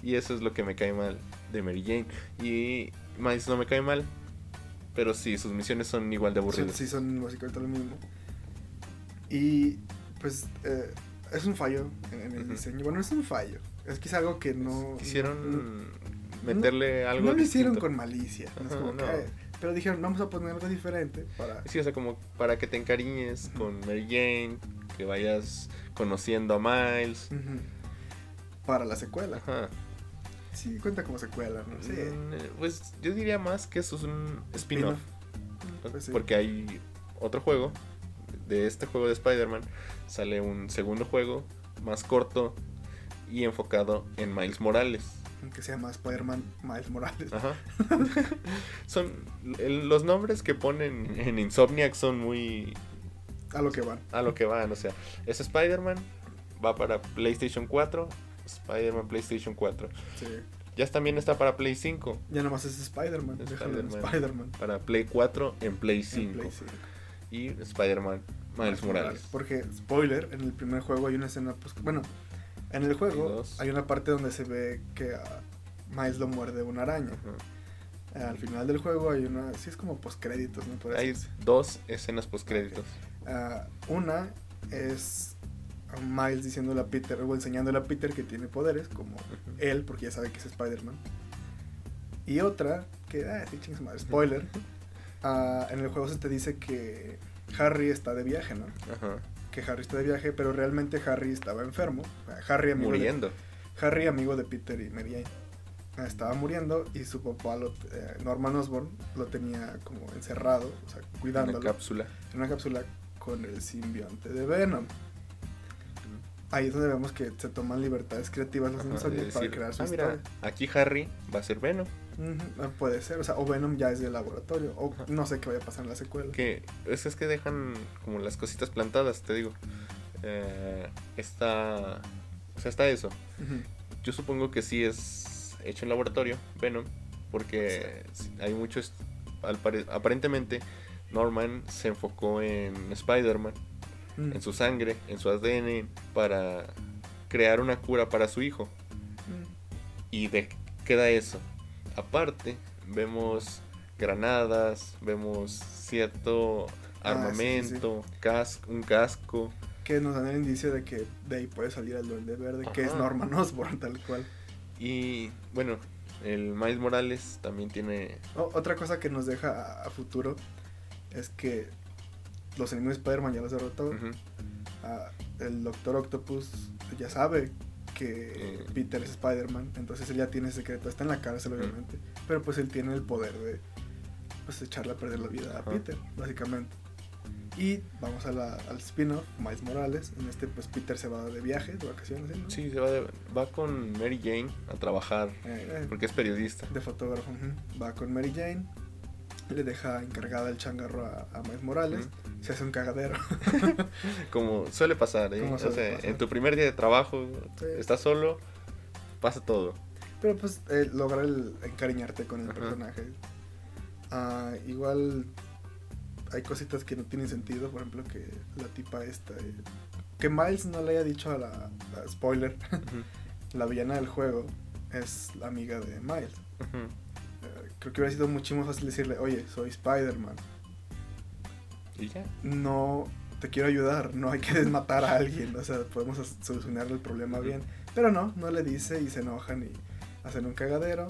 Y eso es lo que me cae mal de Mary Jane. Y Miles no me cae mal, pero sí, sus misiones son igual de aburridas. sí, son básicamente lo mismo. Y pues eh, es un fallo en, en el diseño. Bueno, es un fallo. Es que es algo que no. Quisieron no- meterle no, algo no lo hicieron distinto. con malicia. no es Ajá, como que, no. eh, pero dijeron, vamos a poner algo diferente para. Sí, o sea, como para que te encariñes con Mary Jane, que vayas conociendo a Miles. Para la secuela. Ajá. Sí, cuenta como secuela, ¿no? Sí. Mm, Pues yo diría más que eso es un spin-off. Pues sí. Porque hay otro juego. De este juego de Spider-Man sale un segundo juego más corto y enfocado en Miles Morales. Que se llama Spider-Man Miles Morales. Ajá. son los nombres que ponen en Insomniac son muy A lo que van. a lo que van, o sea, es Spider-Man va para PlayStation 4, Spider-Man PlayStation 4. Sí. Ya también está para Play 5, Ya nomás es Spider-Man. Spider-Man. Para Play 4 en Play En 5 Play 5. y Spider-Man Miles Morales. Porque, spoiler, en el primer juego hay una escena, pues, bueno, en el juego Hay una parte donde se ve que a Miles lo muerde una araña. Al final del juego hay una, sí es como postcréditos, ¿no? Por Hay dos escenas post créditos. Ah, una es a Miles diciéndole a Peter, o enseñándole a Peter que tiene poderes, como él, porque ya sabe que es Spider-Man. Y otra, que, ah, sí, madre, spoiler. ah, en el juego se te dice que Harry está de viaje, ¿no? Ajá. Que Harry está de viaje, pero realmente Harry estaba enfermo. Ah, Harry amigo de- Muriendo. Harry, amigo de Peter y Mary Jane. Estaba muriendo y su papá, lo, eh, Norman Osborn, lo tenía como encerrado, o sea, Una cuidándolo cápsula. en una cápsula con el simbionte de Venom. Ahí es donde vemos que se toman libertades creativas los Ajá, Insomniac de para crear su "Ah, mira, aquí Harry va a ser Venom. Puede ser, o sea, o Venom ya es del laboratorio, o Ajá. no sé qué vaya a pasar en la secuela. Que es, es que dejan como las cositas plantadas, te digo. Eh, está. O sea, está eso. Yo supongo que sí es hecho en laboratorio, Venom, porque hay muchos. aparentemente, Norman se enfocó en Spider-Man, Mm. en su sangre, en su ADN, para crear una cura para su hijo. Mm. Y de, queda eso. Aparte, vemos granadas, vemos cierto Ah, armamento, cas- un casco. Que nos dan el indicio de que de ahí puede salir el duende verde, que es. Norman Osborn, tal cual. Y bueno, el Miles Morales también tiene. Otra cosa que nos deja a, a futuro es que los enemigos de Spider-Man ya los derrotó. Ah, el Doctor Octopus ya sabe que Eh. Peter es Spider-Man, entonces él ya tiene ese secreto, está en la cárcel obviamente, pero pues él tiene el poder de pues echarle a perder la vida a. Peter, básicamente. Y vamos a la- al spin-off, Miles Morales, en este pues Peter se va de viaje, de vacaciones, ¿sí, no? Sí, se va, de- va con Mary Jane a trabajar Eh, eh, porque es periodista. de fotógrafo, va con Mary Jane, le deja encargada el changarro a, a Miles Morales, se hace un cagadero. Como suele pasar, ¿eh? Como O suele sea, pasar. en tu primer día de trabajo, Sí. estás solo, pasa todo. Pero pues eh, logra el encariñarte con el Ajá. personaje. Ah, igual hay cositas que no tienen sentido, por ejemplo que la tipa esta, eh, que Miles no le haya dicho a la, a- spoiler, la villana del juego es la amiga de Miles. Creo que hubiera sido mucho más fácil decirle, oye, soy Spider-Man, Y ya. no te quiero ayudar, no hay que desmatar a alguien, o sea, podemos as- solucionar el problema bien. Pero no, no le dice y se enojan y hacen un cagadero.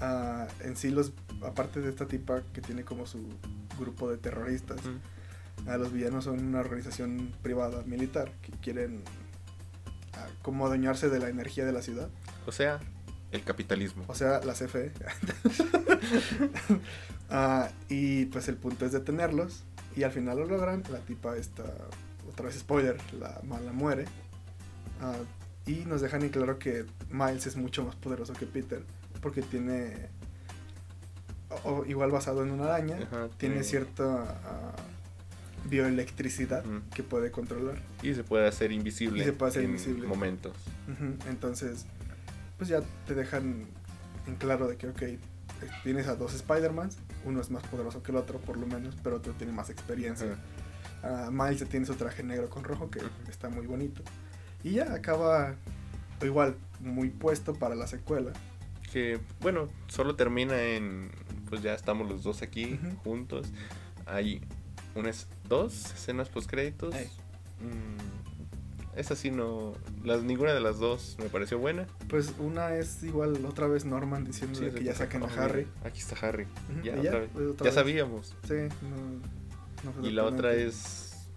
Ah, en sí, los, aparte de esta tipa que tiene como su grupo de terroristas, ah, los villanos son una organización privada militar que quieren ah, como adueñarse de la energía de la ciudad. O sea, El capitalismo. O sea, la CFE. Ah, y pues el punto es detenerlos. Y al final lo logran. La tipa está, otra vez spoiler, la mala muere. Ah, y nos dejan en claro que Miles es mucho más poderoso que Peter. Porque tiene... o- igual basado en una araña. Ajá, tiene tiene- cierta ah, bioelectricidad que puede controlar. Y se puede hacer invisible. Y se puede hacer en invisible. momentos. Entonces, pues ya te dejan en claro de que, ok, tienes a dos Spider-Mans, uno es más poderoso que el otro, por lo menos, pero otro tiene más experiencia. Ah, Miles ya tiene su traje negro con rojo, que está muy bonito. Y ya acaba igual, muy puesto para la secuela. Que, bueno, solo termina en. Pues ya estamos los dos aquí juntos. Hay unas dos escenas post créditos. Ey. Esa sí no. Las, ninguna de las dos me pareció buena. Pues una es igual, otra vez Norman diciendo que ya saquen a Oh, Harry. Aquí está Harry. Ya, y otra vez. pues, otra Ya sabíamos. Sí, no, Y la otra es.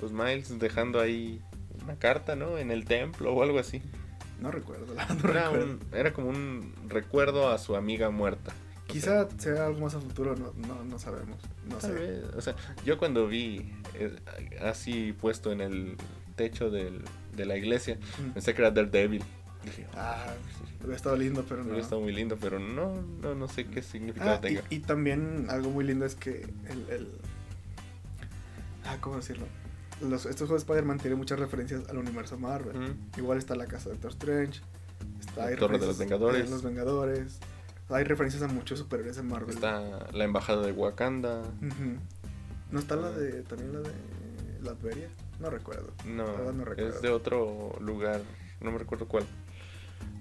Pues Miles dejando ahí una carta, ¿no? En el templo o algo así. No recuerdo, la no Era, recuerdo. un- era como un recuerdo a su amiga muerta. O Quizá sea algo más a futuro, no, no, no sabemos. No sé. vez, o sea, yo cuando vi eh, así puesto en el techo del- de la iglesia, Mm. pensé que era Daredevil. Dije, Ah, hubiera estado lindo, pero no. hubiera estado muy lindo, pero no, no, no sé qué significado Ah, tenga. y también algo muy lindo es que el, el- ah, ¿cómo decirlo? Los, estos juegos de Spider-Man tienen muchas referencias al universo Marvel. Igual está la casa de Doctor Strange, está La Torre de los Vengadores. de los Vengadores. Hay referencias a muchos superhéroes en Marvel. Está la embajada de Wakanda. ¿No está la Ah. de también la de Latveria? No recuerdo. No, recuerdo. es de otro lugar, no me recuerdo cuál.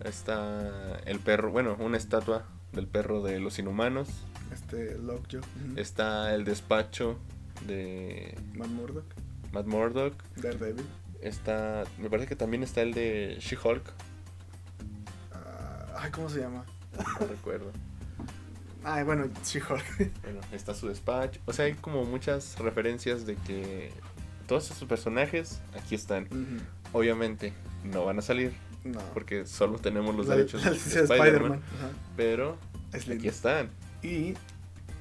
Está el perro, bueno, una estatua del perro de los inhumanos. Este Lockjaw. Está el despacho de Matt Murdock, Matt Murdock. Daredevil. Está, me parece que también está el de She-Hulk. Ay, ¿cómo se llama? No recuerdo. Ay, bueno, She-Hulk. Bueno, está su despacho. O sea, hay como muchas referencias de que todos esos personajes aquí están. Obviamente no van a salir No. porque solo tenemos los la, derechos la de Spider-Man. Ajá. pero Es aquí están. Y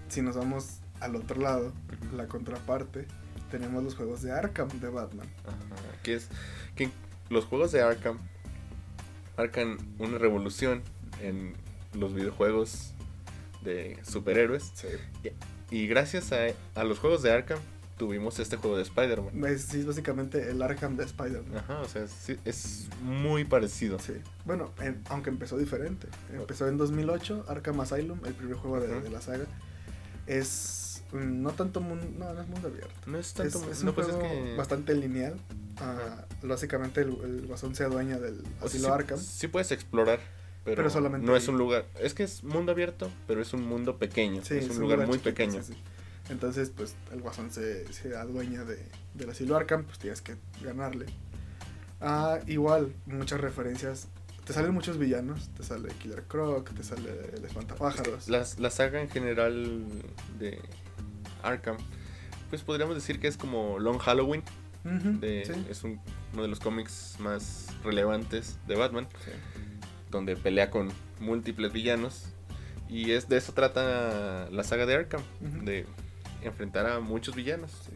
si nos vamos al otro lado, la contraparte, tenemos los juegos de Arkham de Batman. Ajá, que es que los juegos de Arkham marcan una revolución en los videojuegos de superhéroes. Sí. Y gracias a, a los juegos de Arkham tuvimos este juego de Spider-Man. Es, sí, es básicamente el Arkham de Spider-Man. Ajá, o sea, es muy parecido. Sí. Bueno, en- aunque empezó diferente. Empezó en 2008, Arkham Asylum, el primer juego de, la saga. Es mm, no tanto mundo, no, no es mundo abierto. No es Es, tanto. es no, un pues juego es que. bastante lineal. Ah, básicamente el, el guasón se adueña del o asilo Arkham. sí puedes explorar. Pero, Pero solamente no es un lugar. Es que es mundo abierto, pero es un mundo pequeño. Sí, es un lugar muy chiquito, pequeño. sí. Entonces, pues el guasón se, se adueña de, del asilo Arkham, pues tienes que ganarle. Ah, igual, muchas referencias. Te salen muchos villanos. Te sale Killer Croc, te sale el espantapájaros. La, la saga en general de Arkham, pues podríamos decir que es como Long Halloween. Ujú, De, sí, Es un- uno de los cómics más relevantes de Batman, sí. donde pelea con múltiples villanos. Y es de eso trata la saga de Arkham, de enfrentar a muchos villanos. Sí.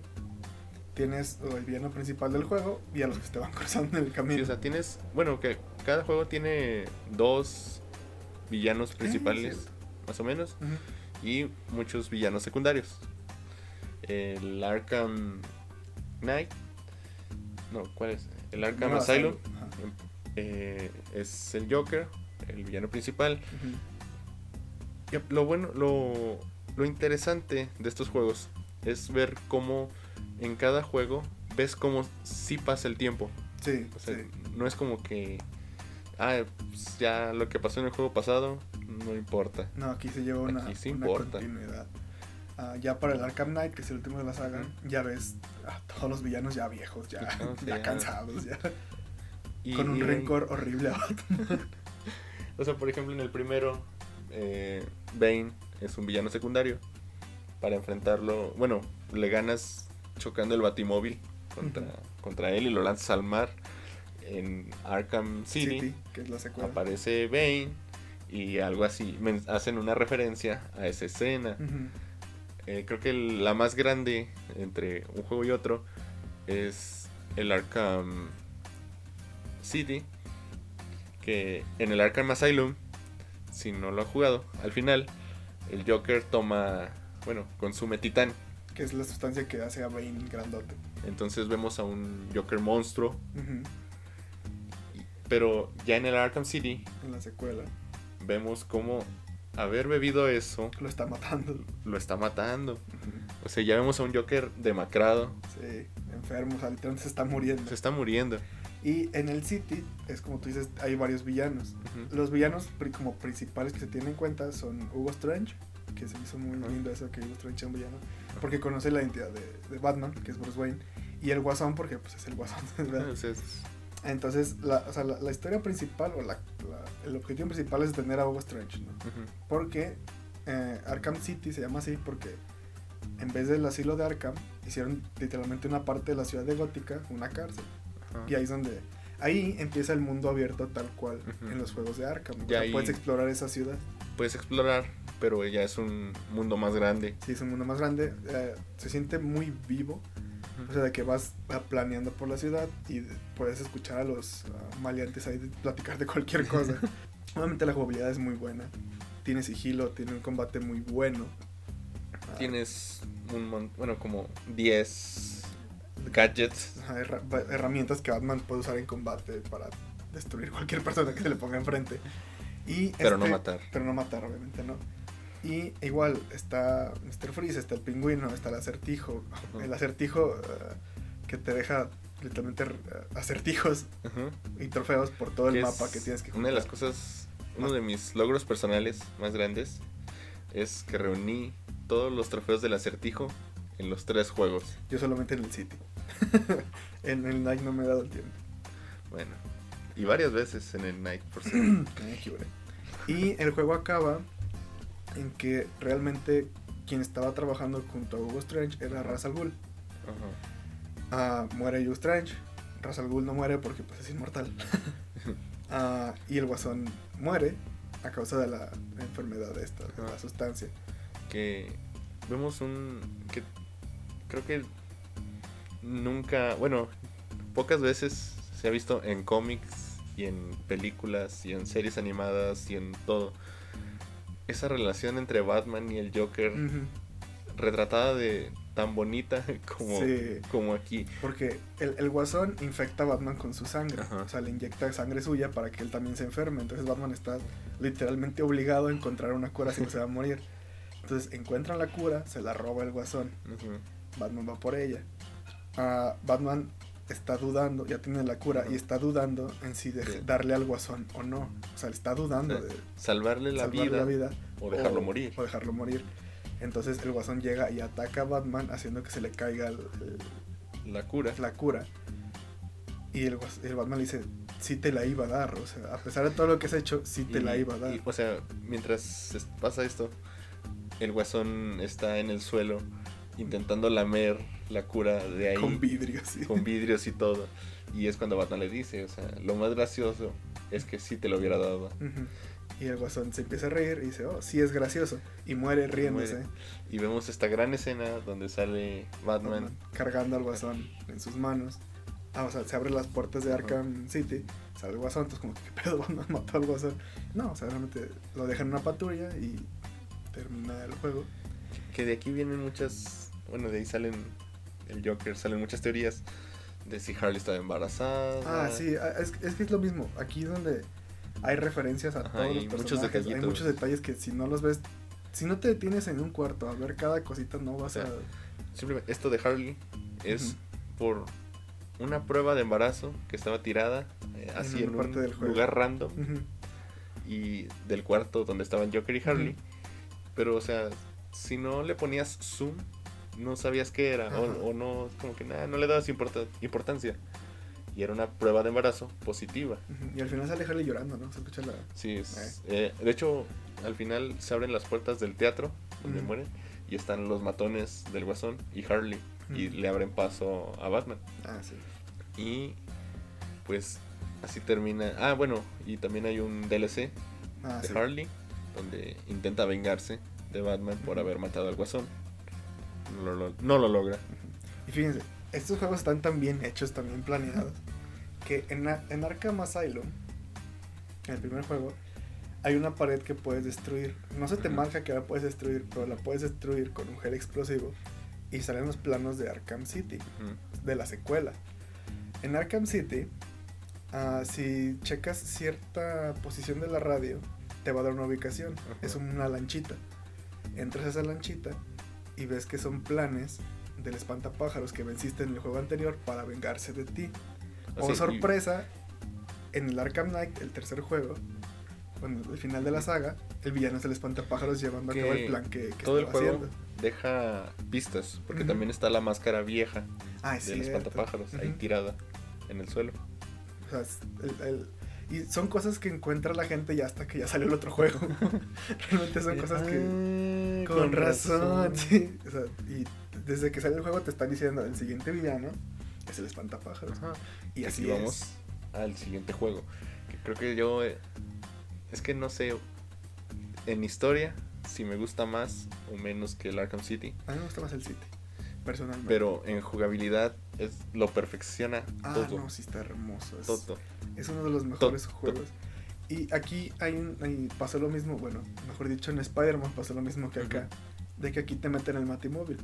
Tienes el villano principal del juego y a los que te van cruzando en el Sí, camino. o sea, tienes, bueno, que cada juego tiene dos villanos principales, más o menos, y muchos villanos secundarios. El Arkham Knight, no, ¿cuál es? El Arkham No, Asylum Ajá. eh, es el Joker, el villano principal. Lo bueno, lo, lo interesante de estos juegos es ver cómo en cada juego ves cómo sí pasa el tiempo. Sí, O sea, sí. no es como que. Ah, pues ya lo que pasó en el juego pasado no importa. No, aquí se lleva una, Aquí sí una importa. continuidad. Ah, ya para el Arkham Knight, que es el último de la saga, ya ves a todos los villanos ya viejos, ya, ya ya. cansados, ya. Y, con un y- rencor horrible a Batman. O sea, por ejemplo, en el primero, eh, Bane es un villano secundario. Para enfrentarlo, bueno, le ganas chocando el batimóvil contra, contra él y lo lanzas al mar. En Arkham City, City, que es la secuela. aparece Bane Y algo así, hacen una referencia a esa escena. Eh, creo que la más grande entre un juego y otro es el Arkham City. Que en el Arkham Asylum, si no lo ha jugado, al final el Joker toma, bueno, consume titán. Que es la sustancia que hace a Bane grandote. Entonces vemos a un Joker monstruo. Pero ya en el Arkham City En la secuela. vemos cómo haber bebido eso Lo está matando. lo está matando. O sea, ya vemos a un Joker demacrado. Sí, enfermo, o sea, literalmente se está muriendo. Se está muriendo. Y en el City, es como tú dices, hay varios villanos. Los villanos como principales que se tienen en cuenta son Hugo Strange, que se hizo muy lindo eso que Hugo Strange sea un villano, porque conoce la identidad de, de Batman, que es Bruce Wayne, y el Guasón porque pues es el Guasón. es- Entonces, la, o sea, la, la historia principal o la, el objetivo principal es detener a Hugo Strange, ¿no? Porque eh, Arkham City se llama así porque en vez del asilo de Arkham, hicieron literalmente una parte de la ciudad de Gótica, una cárcel. Ajá. Y ahí es donde. Ahí empieza el mundo abierto tal cual en los juegos de Arkham. O Ya sea, ahí- puedes explorar esa ciudad. Puedes explorar, pero ya es un mundo más grande. Sí, es un mundo más grande. eh, se siente muy vivo. O sea, de que vas planeando por la ciudad y de- puedes escuchar a los ah, maleantes ahí de- platicar de cualquier cosa. Obviamente la jugabilidad es muy buena. Tiene sigilo, tiene un combate muy bueno. Tienes un mon- bueno, como 10 gadgets. herramientas que Batman puede usar en combate para destruir cualquier persona que se le ponga enfrente. Y Pero no este- matar. Pero no matar, obviamente, ¿no? Y igual está Mr. Freeze, está el pingüino, está el acertijo. El acertijo eh, que te deja literalmente eh, acertijos y trofeos por todo el mapa que tienes que Una de las cosas, uno de mis logros personales más grandes es que reuní todos los trofeos del acertijo en los tres juegos. Yo solamente en el City. en el Night no me he dado el tiempo. Bueno, y varias veces en el Night, por cierto. Y el juego acaba en que realmente quien estaba trabajando junto a Hugo Strange era Ra's al Ghul. Ajá. Ah, muere Hugo Strange. Ra's al Ghul no muere porque pues, es inmortal. Ah, y el guasón muere a causa de la enfermedad esta, de la sustancia. que vemos un que creo que nunca bueno pocas veces se ha visto en cómics y en películas y en series animadas y en todo esa relación entre Batman y el Joker retratada de tan bonita como, Sí. como aquí Porque el, el guasón infecta a Batman con su sangre. Ajá. O sea, le inyecta sangre suya para que él también se enferme. Entonces Batman está literalmente obligado a encontrar una cura si no se va a morir. Entonces encuentran la cura, se la roba el guasón. Batman va por ella. Ah, Batman está dudando, ya tiene la cura y está dudando en si de- Sí. darle al guasón o no. O sea, está dudando de salvarle la vida, la vida o dejarlo morir O dejarlo morir. Entonces el guasón llega y ataca a Batman haciendo que se le caiga el- el- la cura la cura. Y el, el Batman le dice, sí te la iba a dar. O sea, a pesar de todo lo que has hecho, sí te Y- la iba a dar. y, o sea, mientras pasa esto, el guasón está en el suelo intentando lamer la cura de ahí con vidrio, sí. con vidrios y todo. Y es cuando Batman le dice, o sea, lo más gracioso es que sí te lo hubiera dado. Ujú. Y el guasón se empieza a reír y dice, oh, sí es gracioso. Y muere riéndose. Muere. Y vemos esta gran escena donde sale Batman. Batman cargando al guasón en sus manos. Ah, o sea, se abren las puertas de. Arkham City, sale el guasón, entonces como que ¿qué pedo Batman mató al guasón. No, o sea, realmente lo dejan en una patrulla y termina el juego. Que de aquí vienen muchas, bueno, de ahí salen el Joker, salen muchas teorías de si Harley estaba embarazada. Ah, sí, ah, es, es que es lo mismo. Aquí es donde hay referencias a Ajá, todos los y muchos personajes. hay muchos detalles que si no los ves, si no te detienes en un cuarto a ver cada cosita, no vas O sea, a... Simplemente esto de Harley es por una prueba de embarazo que estaba tirada eh, así en parte un del juego. lugar random y del cuarto donde estaban Joker y Harley. Pero, o sea, si no le ponías zoom, no sabías qué era. O, o no, como que nada, no le dabas importa- importancia. Y era una prueba de embarazo positiva. Y al final sale Harley llorando, ¿no? Se escucha la... Sí, es, eh, de hecho, al final se abren las puertas del teatro donde mueren y están los matones del guasón y Harley. Y le abren paso a Batman. Ah, sí. Y pues así termina. Ah, bueno, y también hay un DLC Ah, de sí. Harley, donde intenta vengarse de Batman por haber matado al Guasón. No lo, no lo logra. Y fíjense, estos juegos están tan bien hechos, tan bien planeados, que en, en Arkham Asylum, en el primer juego, hay una pared que puedes destruir. No se te marca que la puedes destruir, pero la puedes destruir con un gel explosivo y salen los planos de Arkham City, de la secuela. En Arkham City, ah, si checas cierta posición de la radio, te va a dar una ubicación. Ajá. Es una lanchita. Entras a esa lanchita y ves que son planes del espantapájaros que venciste en el juego anterior para vengarse de ti. O sorpresa, en el Arkham Knight, el tercer juego, bueno, el final de la saga, el villano es el espantapájaros llevando a cabo el plan que, que todo el estaba juego haciendo. deja pistas, porque también está la máscara vieja Ah, es del cierto. espantapájaros ahí tirada en el suelo. O sea, el- y son cosas que encuentra la gente ya hasta que ya salió el otro juego. Realmente son cosas que... Ah, Con razón, sí. O sea, y desde que sale el juego te están diciendo el siguiente villano es el espantapájaros. Ajá. Y Y así es. vamos al siguiente juego. Que creo que yo. eh, es que no sé. En historia, si me gusta más o menos que el Arkham City. A mí me gusta más el City, personalmente. Pero en jugabilidad es, lo perfecciona Ah, todo. no, sí está hermoso. Es, todo. es uno de los mejores Todo, juegos. Y aquí hay un, ahí pasó lo mismo, bueno, mejor dicho, en Spider-Man pasó lo mismo que acá. De que aquí te meten el Matimóvil.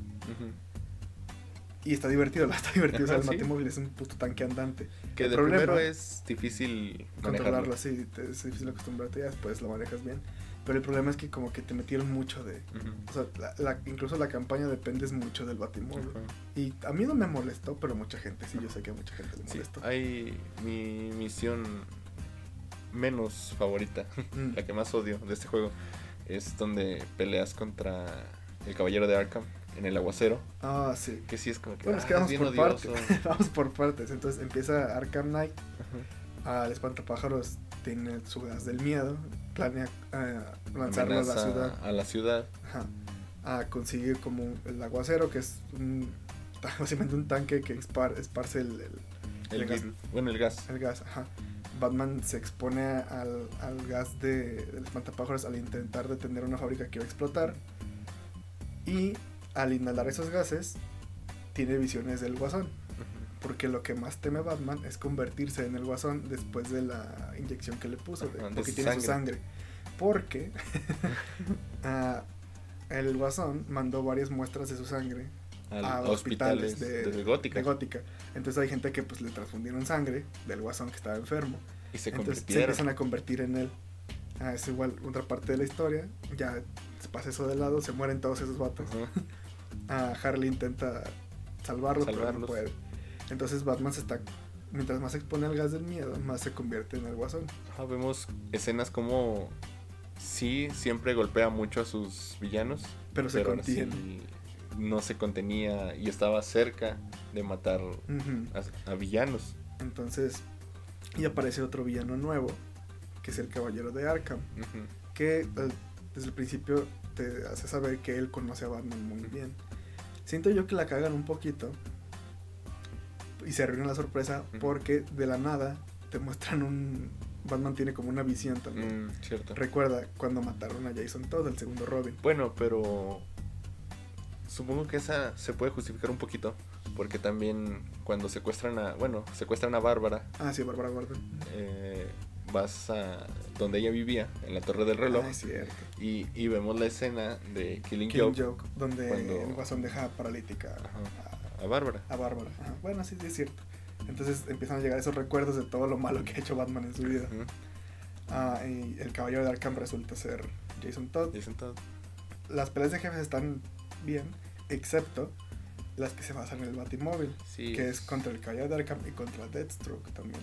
Y está divertido, está divertido. o sea, el sí. Matimóvil es un puto tanque andante. Que El de problema- primero es difícil Controlarlo manejarlo. te- es difícil acostumbrarte, ya después lo manejas bien. Pero el problema es que como que te metieron mucho de... O sea, la- la- incluso la campaña dependes mucho del Batimóvil. Y a mí no me molestó, pero mucha gente, sí, yo sé que a mucha gente le Sí, molestó. hay mi misión menos favorita, Mm. la que más odio de este juego, es donde peleas contra el caballero de Arkham en el aguacero. Ah, sí. Que sí es como que, Bueno, es ah, que vamos bien por partes. vamos por partes. Entonces empieza Arkham Knight. Al espantapájaros tiene su gas del miedo. Planea eh, lanzarlo a la ciudad. a la ciudad. Ajá. A conseguir como el aguacero, que es un, básicamente un tanque que esparce el, el- El, El gas. Bueno, el gas. el gas. Ajá. Batman se expone al, al gas de, del espantapájaros al intentar detener una fábrica que iba a explotar. Y al inhalar esos gases, tiene visiones del guasón. Porque lo que más teme Batman es convertirse en el guasón después de la inyección que le puso, de- de porque tiene su sangre. Porque ah, el guasón mandó varias muestras de su sangre Al- a a hospitales de, de, Gótica. de Gótica. Entonces hay gente que pues le transfundieron sangre del guasón que estaba enfermo. y se Entonces se empiezan a convertir en él. Ah, es igual otra parte de la historia. Ya se pasa eso de lado, se mueren todos esos vatos. Ah, Harley intenta salvarlos, pero no Salvarlos. puede. Entonces Batman se está. Mientras más se expone al gas del miedo, más se convierte en el guasón. Ajá, vemos escenas como sí siempre golpea mucho a sus villanos, Pero se contiene. sí no se contenía y estaba cerca de matar a, a villanos. Entonces, y aparece otro villano nuevo, que es el Caballero de Arkham, que eh, desde el principio te hace saber que él conoce a Batman muy bien. Siento yo que la cagan un poquito y se arruina la sorpresa porque de la nada te muestran un... Batman tiene como una visión también. Mm, cierto. Recuerda cuando mataron a Jason Todd, el segundo Robin. Bueno, pero supongo que esa se puede justificar un poquito porque también cuando secuestran a, bueno, secuestran a Bárbara, Ah, sí, Bárbara Gordon. eh, vas a donde ella vivía, en la Torre del Reloj, Ah, es cierto. y, y vemos la escena de Killing, Killing Joke Joke, donde cuando- el guasón deja paralítica Ajá. A Bárbara. a, Bárbara. Ajá. Bueno, sí, sí, es cierto. Entonces empiezan a llegar esos recuerdos de todo lo malo que ha hecho Batman en su vida. Ah, y el caballero de Arkham resulta ser Jason Todd. Dicen todo. Las peleas de jefes están bien, excepto las que se basan en el Batimóvil, Sí. que es contra el caballero de Arkham y contra Deathstroke también.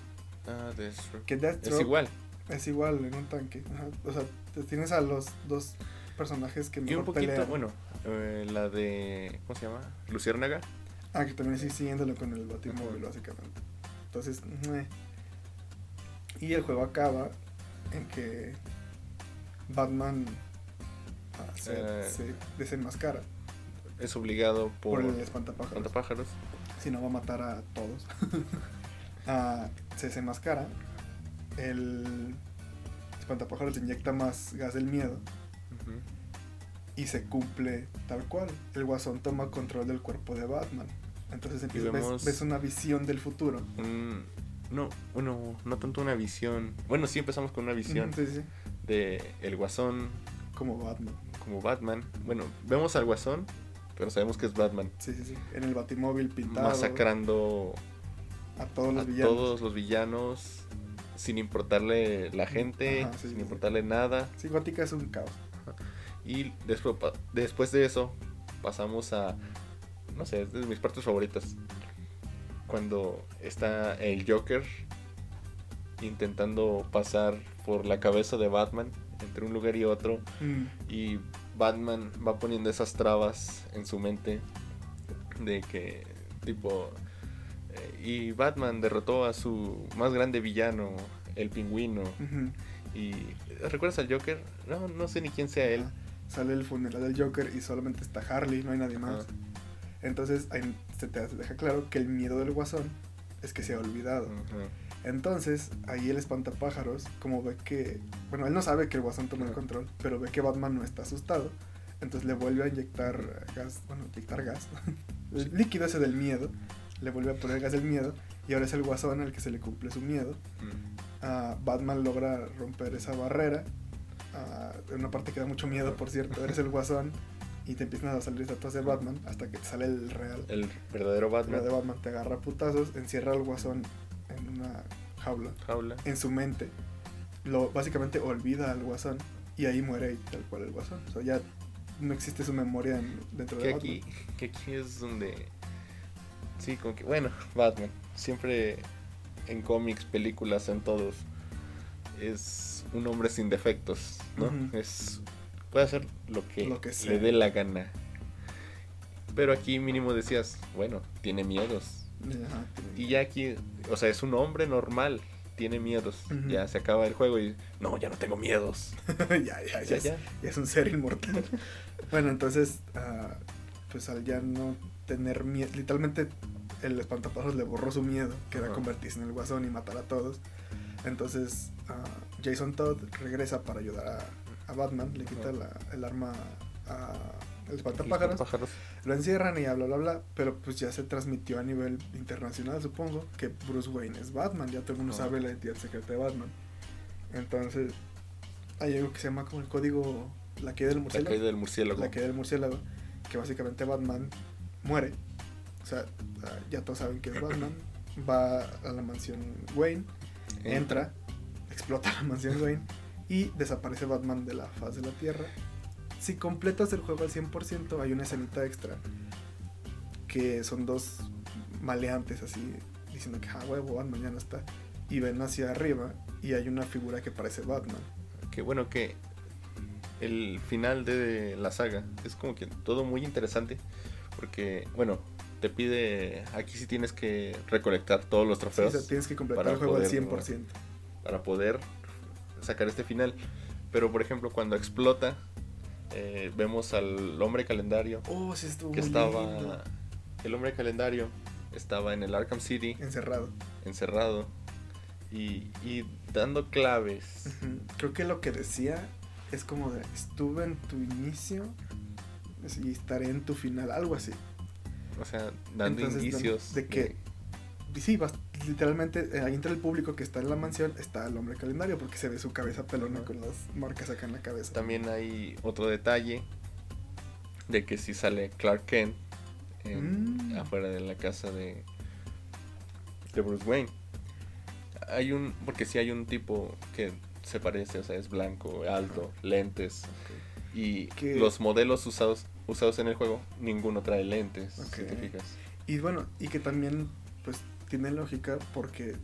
Ah, Deathstroke. Que Deathstroke Es igual. es igual en un tanque. Ajá. O sea, tienes a los dos personajes que Y mejor un poquito, pelean. bueno, eh, la de. ¿Cómo se llama? Luciérnaga. Ah, que también estoy siguiéndolo con el Batimóvil, básicamente. Entonces, meh. y el juego acaba en que Batman ah, se, Eh. se desenmascara Es obligado por, por, el espantapájaros. espantapájaros. Si no, va a matar a todos. Ah, se desenmascara. El espantapájaros le inyecta más gas del miedo y se cumple tal cual. El guasón toma control del cuerpo de Batman. Entonces empiezas, ves- vemos- ves, una visión del futuro. Un- no, bueno, no tanto una visión. Bueno, sí empezamos con una visión Sí, de el guasón Como Batman. como Batman. Bueno, vemos al guasón, pero sabemos que es Batman. Sí, sí, sí. En el batimóvil pintado. Masacrando A todos los a villanos. todos los villanos sin importarle la gente, Ajá, sí, sin importarle nada. Sí, Gótica es un caos. Y después, después de eso pasamos a, no sé, es de mis partes favoritas. Cuando está el Joker intentando pasar por la cabeza de Batman entre un lugar y otro. Mm, Y Batman va poniendo esas trabas en su mente de que, tipo, eh, y Batman derrotó a su más grande villano, el pingüino. Y ¿recuerdas al Joker? No, no sé ni quién sea él. Sale el funeral del Joker y solamente está Harley, no hay nadie más. Entonces ahí se te deja claro que el miedo del guasón es que se ha olvidado. Entonces, ahí el espantapájaros, como ve que. Bueno, él no sabe que el guasón toma el control, pero ve que Batman no está asustado. Entonces le vuelve a inyectar gas, bueno, inyectar gas, el líquido ese del miedo, le vuelve a poner gas del miedo, y ahora es el guasón al que se le cumple su miedo. Ah, Batman logra romper esa barrera. Ah, en una parte que da mucho miedo, por cierto, eres el guasón, y te empiezan a salir estatuas de Batman hasta que te sale el real. El verdadero El Batman. de Batman te agarra a putazos, encierra al guasón en una jaula Jaula. en su mente, lo básicamente olvida al guasón y ahí muere tal cual el guasón. O sea, ya no existe su memoria en- dentro de Que Batman. aquí, que aquí es donde. Sí, como que. Bueno, Batman. Siempre en cómics, películas, en todos. Es un hombre sin defectos, ¿no? Es. Puede hacer lo que, Lo que le dé la gana. Pero aquí mínimo decías, bueno, tiene miedos. Ajá, Y ya aquí, o sea, es un hombre normal, tiene miedos. Ya se acaba el juego y, no, ya no tengo miedos. ya, ya, ya, Ya, es, ya. ya es un ser inmortal. bueno, entonces, ah, pues al ya no tener miedo, literalmente el espantapájaros le borró su miedo, que era convertirse en el guasón y matar a todos. Entonces, ah, Jason Todd regresa para ayudar a, a Batman, le quita la- el arma a el espantapájaros. Pájaros. Lo encierran y bla, bla, bla, pero pues ya se transmitió a nivel internacional, supongo, que Bruce Wayne es Batman, ya todo el mundo sabe la identidad secreta de Batman. Entonces, hay algo que se llama como el código, la caída del La murciélago. caída del murciélago. La caída del murciélago, que básicamente Batman muere. O sea, ya todos saben que es Batman. Va a la mansión Wayne, entra, explota la mansión Wayne y desaparece Batman de la faz de la Tierra. Si completas el juego al 100%, hay una escenita extra que son dos maleantes así diciendo que, ah, huevo, Batman ya no está. Y ven hacia arriba y hay una figura que parece Batman. Que bueno que el final de la saga es como que todo muy interesante. Porque, bueno, te pide. Aquí sí tienes que recolectar todos los Sí, o trofeos sea, tienes que completar el juego al poder, 100%. para poder sacar este final. Pero, por ejemplo, cuando explota, eh, vemos al hombre calendario Oh, sí, estuvo que estaba. lindo. El hombre calendario estaba en el Arkham City, encerrado. encerrado. Y, y dando claves. Creo que lo que decía es como de estuve en tu inicio y estaré en tu final, algo así. O sea, dando Entonces, indicios de que- Y sí, literalmente eh, ahí entre el público que está en la mansión está el hombre calendario porque se ve su cabeza pelona con las marcas acá en la cabeza. También hay otro detalle de que si sale Clark Kent en- Mm. afuera de la casa de, de Bruce Wayne. Hay un, porque si hay un tipo que se parece, o sea, es blanco, alto, lentes y los modelos usados usados en el juego ninguno trae lentes, si te Ok. fijas. Y bueno, y que también pues tiene lógica porque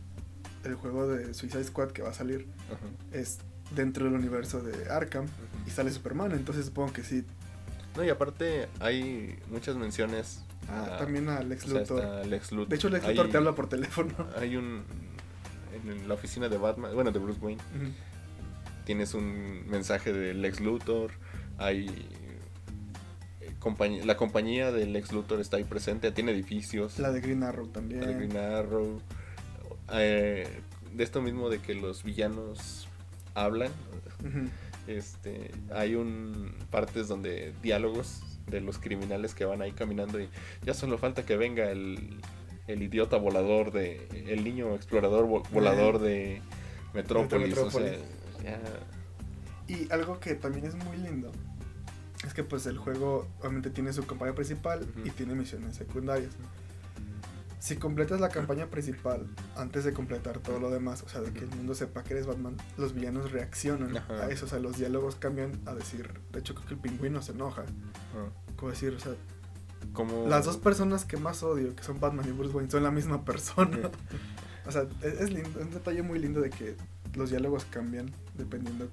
el juego de Suicide Squad que va a salir Ajá. es dentro del universo de Arkham y sale Superman, entonces supongo que sí. No, y aparte hay muchas menciones. Ah, a- también a Lex sea, Luthor. está Lex Luthor. De hecho, Lex Hay- Luthor te habla por teléfono. Hay un. En la oficina de Batman, bueno, de Bruce Wayne, tienes un mensaje de Lex Luthor. Hay. Compañ- la compañía de Lex Luthor está ahí presente, tiene edificios. La de Green Arrow también. la de Green Arrow. eh, de esto mismo de que los villanos hablan. Este, hay un partes donde diálogos de los criminales que van ahí caminando y ya solo falta que venga el, el idiota volador de el niño explorador vo- volador de Metrópolis, o sea, ya Y algo que también es muy lindo es que pues el juego obviamente tiene su campaña principal Ujú. y tiene misiones secundarias. Si completas la campaña principal antes de completar todo lo demás, o sea, de que el mundo sepa que eres Batman, los villanos reaccionan Ajá. a eso, o sea, los diálogos cambian a decir, de hecho creo que el pingüino se enoja, ah, como decir, o sea, como las dos personas que más odio, que son Batman y Bruce Wayne, son la misma persona. O sea, es, es lindo, es un detalle muy lindo de que los diálogos cambian dependiendo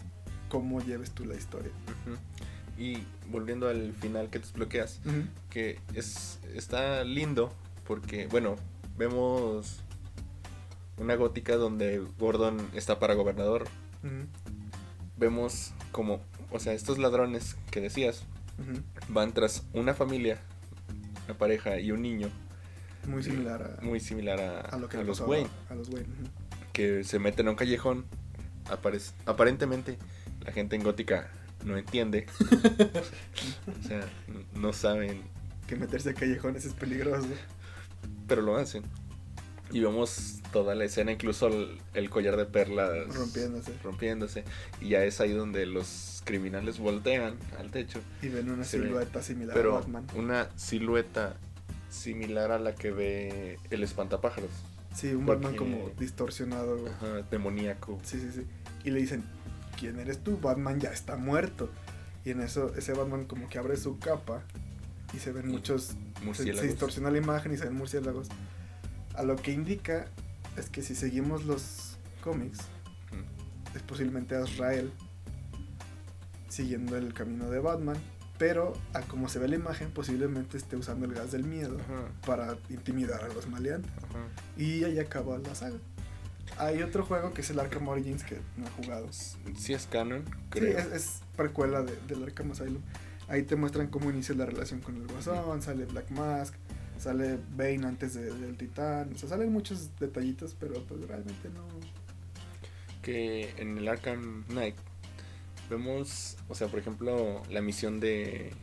cómo lleves tú la historia. Ujú. Y volviendo al final que desbloqueas, que es está lindo porque, bueno, vemos una gótica donde Gordon está para gobernador. Vemos como, o sea, estos ladrones que decías van tras una familia, una pareja y un niño Muy similar a, muy similar a, a lo que a los Wayne, A, a los Wayne. ujú. que se meten a un callejón. Aparec- aparentemente la gente en gótica no entiende, o sea, no saben Que meterse a callejones es peligroso. pero lo hacen. Y vemos toda la escena, incluso el, el collar de perlas Rompiéndose. rompiéndose. Y ya es ahí donde los criminales voltean al techo. Y ven una silueta similar a Batman. una silueta similar a la que ve el espantapájaros. Sí, un porque- Batman como distorsionado. Ajá, demoníaco. Sí, sí, sí. Y le dicen, ¿quién eres tú? Batman ya está muerto. Y en eso, ese Batman como que abre su capa y se ven muchos... Se, Murciélagos. se distorsiona la imagen y se ven murciélagos. A lo que indica es que si seguimos los cómics, es posiblemente Azrael siguiendo el camino de Batman, pero a como se ve la imagen, posiblemente esté usando el gas del miedo Ajá, para intimidar a los maleantes. ajá. Y ahí acaba la saga. Hay otro juego que es el Arkham Origins que no he jugado. Sí es canon, Sí, creo. es, es precuela de, del Arkham Asylum. Ahí te muestran cómo inicia la relación con el Guasón, sale Black Mask, sale Bane antes de- del Titán. O sea, salen muchos detallitos, pero pues realmente no... que en el Arkham Knight vemos, o sea, por ejemplo, la misión de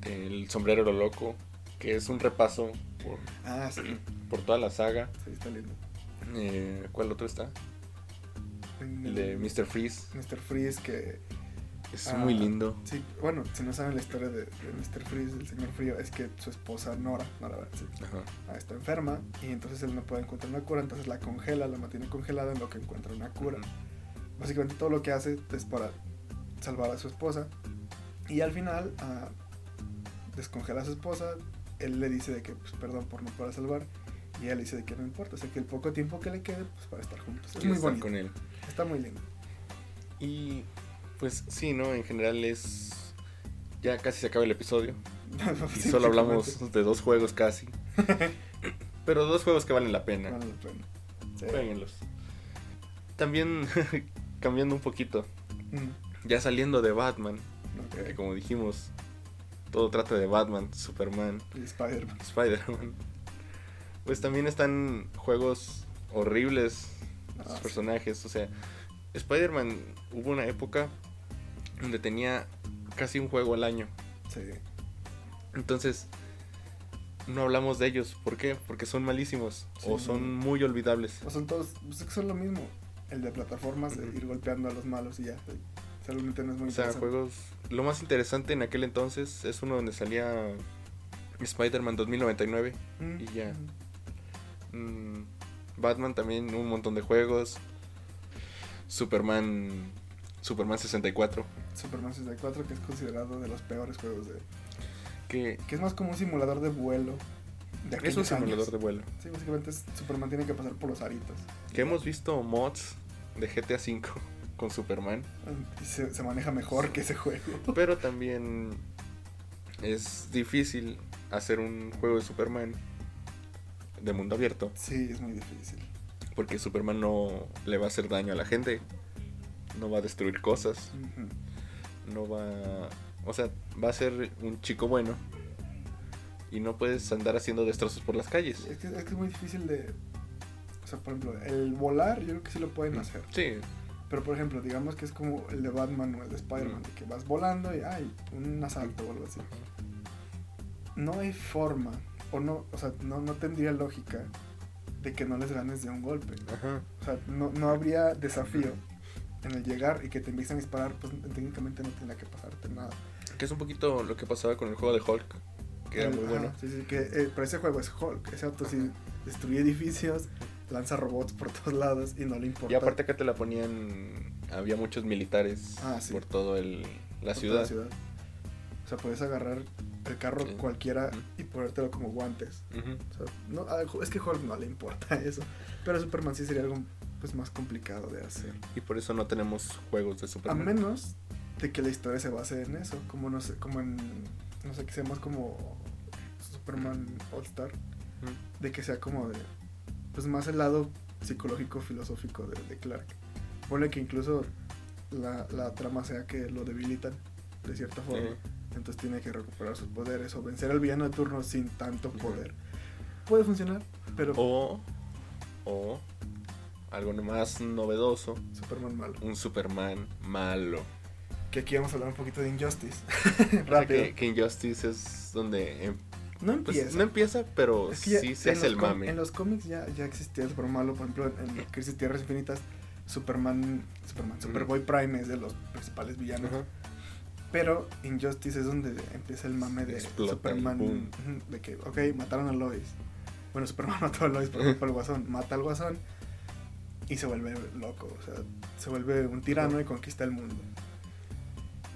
del sombrero loco, que es un repaso por, Ah, sí, por toda la saga. sí, está lindo. Eh, ¿Cuál otro está? El de Mr. Freeze. Mr. Freeze que... Es Ah, muy lindo. Sí, bueno, si no saben la historia de, de Mr. Freeze, el señor Frío, es que su esposa Nora, Nora sí, Ajá. ah, está enferma y entonces él no puede encontrar una cura, entonces la congela, la mantiene congelada en lo que encuentra una cura. Básicamente todo lo que hace es para salvar a su esposa. Y al final ah, descongela a su esposa. Él le dice de que, pues, perdón por no poder salvar. Y ella le dice de que no importa. O sea, que el poco tiempo que le quede, pues para estar juntos. Es muy bonito. con él. Está muy lindo. Y pues sí, ¿no? En general es... Ya casi se acaba el episodio. Y solo hablamos de dos juegos casi. Pero dos juegos que valen la pena. Vale la pena. Sí. Jueguenlos. También cambiando un poquito. Mm, Ya saliendo de Batman. Que como dijimos, todo trata de Batman, Superman, Y Spider-Man. Spider-Man. Pues también están juegos horribles. Ah, Sus personajes. O sea, Spider-Man hubo una época donde tenía casi un juego al año. Sí. Entonces, no hablamos de ellos. ¿Por qué? Porque son malísimos. O son muy olvidables. O son todos, pues es que son lo mismo. El de plataformas, de Ujú. ir golpeando a los malos y ya. Realmente no es muy O sea, juegos. Lo más interesante en aquel entonces es uno donde salía Spider-Man 2099. Mm, y ya. mm. Mm, Batman también, un montón de juegos. Superman. Superman 64. Superman 64, que es considerado de los peores juegos de. Que Que es más como un simulador de vuelo. De es un simulador años. de vuelo. Sí, básicamente es- Superman tiene que pasar por los aritos. Que hemos visto mods de GTA V con Superman. Y se, se maneja mejor que ese juego. Pero también es difícil hacer un juego de Superman de mundo abierto. Sí, es muy difícil. Porque Superman no le va a hacer daño a la gente. No va a destruir cosas. No va... O sea, va a ser un chico bueno. Y no puedes andar haciendo destrozos por las calles. Es que, es que es muy difícil de. O sea, por ejemplo, el volar, yo creo que sí lo pueden hacer. Sí, Pero por ejemplo, digamos que es como el de Batman o el de Spider-Man, de que vas volando y hay un asalto o algo así. No hay forma, o no, o sea, no, no tendría lógica de que no les ganes de un golpe. Ajá. O sea, no, no habría desafío en el llegar y que te empiecen a disparar, pues técnicamente no tendría que pasarte nada. Que es un poquito lo que pasaba con el juego de Hulk, que era muy ajá, bueno. Sí, sí, que, eh, pero ese juego es Hulk. Ese auto sí destruye edificios, lanza robots por todos lados y no le importa. Y aparte acá te la ponían, había muchos militares Ah, sí. por todo el, la por ciudad. toda O sea, puedes agarrar el carro Sí. cualquiera y ponértelo como guantes. Ujú. O sea, no, a- es que Hulk no le importa eso. Pero Superman sí sería algo pues, más complicado de hacer. Y por eso no tenemos juegos de A Superman. menos de que la historia se base en eso. Como no sé, como en. No sé, que sea más como Superman All Star. De que sea como de pues más el lado psicológico filosófico de, de Clark pone que incluso la, la trama sea que lo debilitan de cierta forma Sí. Entonces tiene que recuperar sus poderes o vencer al villano de turno sin tanto poder. Puede funcionar pero O, o algo más novedoso, Superman malo. Un Superman malo. que aquí vamos a hablar un poquito de Injustice. Rápido. que, que Injustice es donde em- no pues, empieza. no empieza, pero Es que ya- sí se hace el mame. En los cómics ya, ya existía el Superman malo, por ejemplo, en, en Crisis Tierras Infinitas, Superman, Superman, Superboy Prime es de los principales villanos. Pero Injustice es donde empieza el mame de Explota Superman. De que, ok, mataron a Lois. Bueno, Superman mató a Lois por culpa del guasón. Mata al guasón y se vuelve loco. O sea, se vuelve un tirano y conquista el mundo.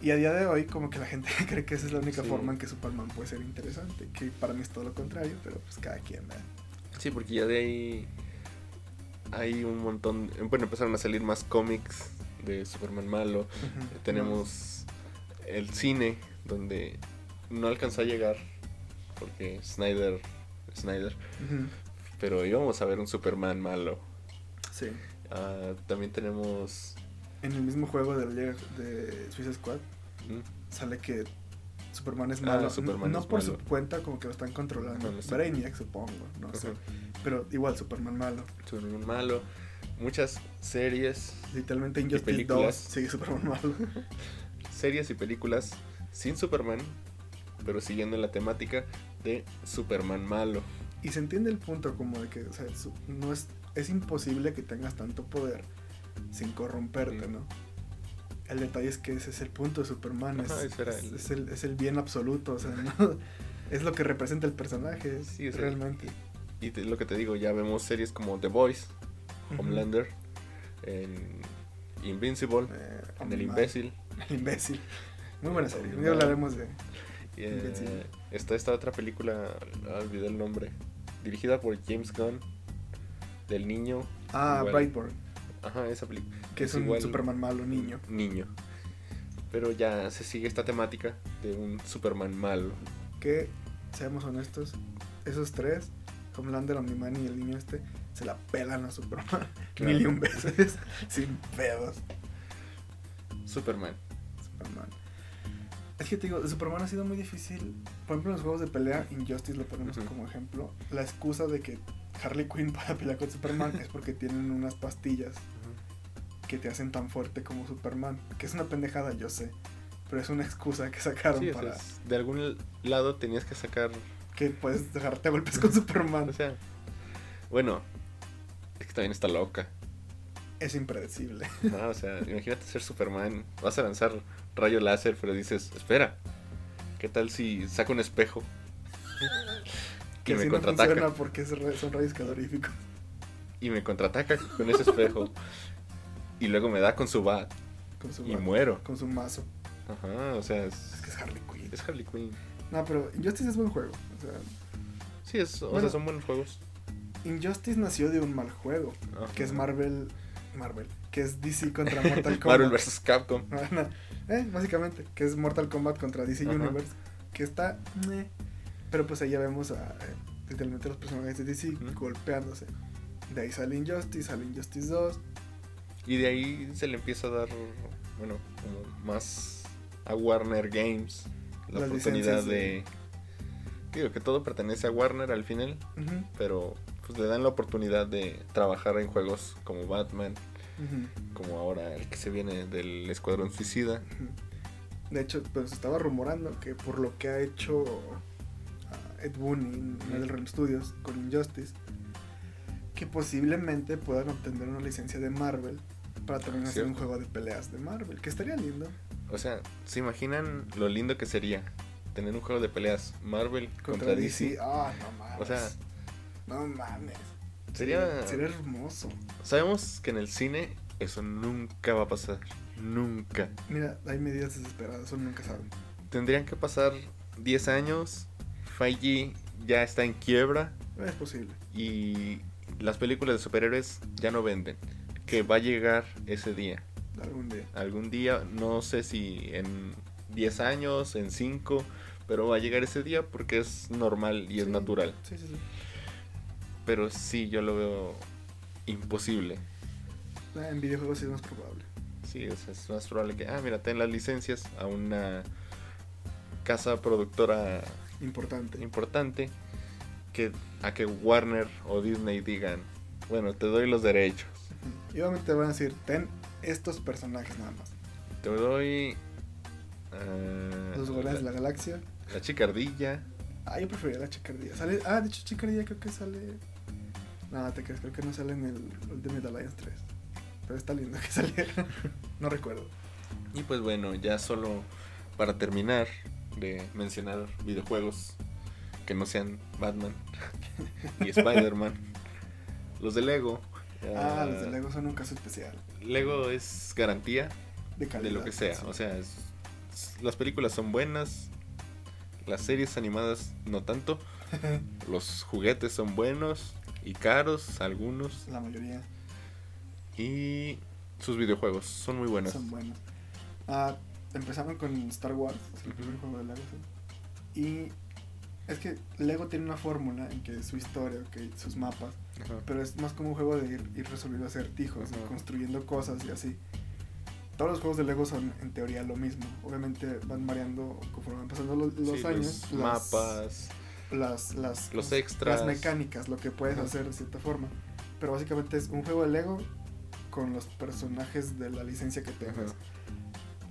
Y a día de hoy, como que la gente cree que esa es la única Sí. forma en que Superman puede ser interesante. Que para mí es todo lo contrario, pero pues cada quien, ¿verdad? Sí, porque ya de ahí hay un montón. Bueno, empezaron a salir más cómics de Superman malo. Tenemos el cine, donde no alcanzó a llegar, porque Snyder. Snyder. Pero íbamos a ver un Superman malo. Sí. Ah, también tenemos. En el mismo juego de, de Suicide Squad mm, sale que Superman es Ah, malo. Superman no es por malo. su cuenta, como que lo están controlando. No, no sé. Brainiac, supongo, no sé. Pero igual, Superman malo. Superman malo. Muchas series, Literalmente Injustice películas. 2 sigue Superman malo. series y películas sin Superman, pero siguiendo la temática de Superman malo. Y se entiende el punto como de que o sea, no es, es imposible que tengas tanto poder sin corromperte. ¿no? El detalle es que ese es el punto de Superman, Ajá, es, el- es el, es el bien absoluto, o sea, ¿no? es lo que representa el personaje, Sí, realmente. Y te- lo que te digo, ya vemos series como The Voice. Homelander, en Invincible, Eh, en El. Imbécil. El imbécil. Muy buena serie. Un día hablaremos de. eh, está esta otra película, ah, olvidé el nombre, dirigida por James Gunn, del niño. Ah, igual. Brightburn, Ajá, esa película. que es, un igual- Superman malo niño. Niño. Pero ya se sigue esta temática de un Superman malo. Que, seamos honestos, esos tres, Homelander, Omni-Man y el niño este, se la pelan a Superman Claro. mil y un veces, sin pedos. Superman. Superman. Es que te digo, Superman ha sido muy difícil. Por ejemplo, en los juegos de pelea, Injustice lo ponemos como ejemplo. La excusa de que Harley Quinn pueda pelear con Superman es porque tienen unas pastillas que te hacen tan fuerte como Superman. Que es una pendejada, yo sé. Pero es una excusa que sacaron Sí, o sea, para es- de algún lado tenías que sacar. que puedes dejarte a golpes con Superman. O sea, bueno, es que también está loca. Es impredecible. ¿no? O sea, imagínate ser Superman. Vas a lanzar rayo láser, pero dices, espera, ¿qué tal si saco un espejo? Que y me no contraataca. funciona porque son rayos caloríficos. y me contraataca con ese espejo. y luego me da con su bat. Con su, Y muero. con su mazo. Ajá, o sea, Es es, que es Harley Quinn. es Harley Quinn. No, pero Injustice es buen juego. O sea, Sí, es, o Bueno. sea, son buenos juegos. Injustice nació de un mal juego. Ajá. Que es Marvel. Marvel. Que es DC contra Mortal Kombat. Marvel vs. Capcom. Eh, básicamente. Que es Mortal Kombat contra DC Ajá. Universe. Que está. Pero pues ahí ya vemos a. eh, literalmente los personajes de DC golpeándose. De ahí sale Injustice, sale Injustice 2. Y de ahí se le empieza a dar, bueno, como más a Warner Games la Las oportunidad de... Digo que todo pertenece a Warner al final, pero pues le dan la oportunidad de trabajar en juegos como Batman, como ahora el que se viene del Escuadrón Suicida. De hecho, pues estaba rumorando que por lo que ha hecho ah, Ed Boon en Ujú. NetherRealm Studios con Injustice, que posiblemente puedan obtener una licencia de Marvel para también hacer un juego de peleas de Marvel, que estaría lindo. O sea, ¿se imaginan lo lindo que sería tener un juego de peleas Marvel contra, Contra, DC? DC. Ah, no mames. O sea, no mames. sería... Sería hermoso. Sabemos que en el cine eso nunca va a pasar. Nunca. Mira, hay medidas desesperadas, eso nunca saben. Tendrían que pasar 10 años. Feige ya está en quiebra. Es posible. Y las películas de superhéroes ya no venden. Que va a llegar ese día. Algún día. Algún día, no sé si en 10 años, en 5, pero va a llegar ese día porque es normal y es natural. Sí, sí, sí. Pero sí, yo lo veo imposible. Ah, En videojuegos sí es más probable. Sí, o sea, es más probable que, ah, mira, ten las licencias a una casa productora Importante. importante que a que Warner o Disney digan, bueno, te doy los derechos. Y obviamente van a decir, ten estos personajes nada más. te doy ah, Los Guardianes de la Galaxia. la chicardilla, Ah, yo preferiría la chicardilla. Sale... Ah, de hecho, chicardilla creo que sale. Nada, te crees, creo que no sale en el Ultimate Alliance 3. Pero está lindo que saliera. no recuerdo. y pues bueno, ya solo para terminar de mencionar videojuegos que no sean Batman y Spider-Man, los de Lego. Ah, ah, los de Lego son un caso especial. Lego es garantía De calidad. de lo que sea. sí. O sea, es- las películas son buenas, las series animadas no tanto, los juguetes son buenos y caros, algunos, La mayoría y sus videojuegos son muy buenos. son buenos. Ah, empezaron con Star Wars, es el primer juego de Lego. Y es que Lego tiene una fórmula en que su historia, ok, sus mapas, pero es más como un juego de ir, ir resolviendo acertijos, Ajá. construyendo cosas y así. Todos los juegos de Lego son en teoría lo mismo. Obviamente van variando conforme van pasando lo- los, Sí, años. los las- mapas, las, las, los las- extras. Las mecánicas, lo que puedes Ajá. hacer de cierta forma. Pero básicamente es un juego de Lego con los personajes de la licencia que tengas. Ajá.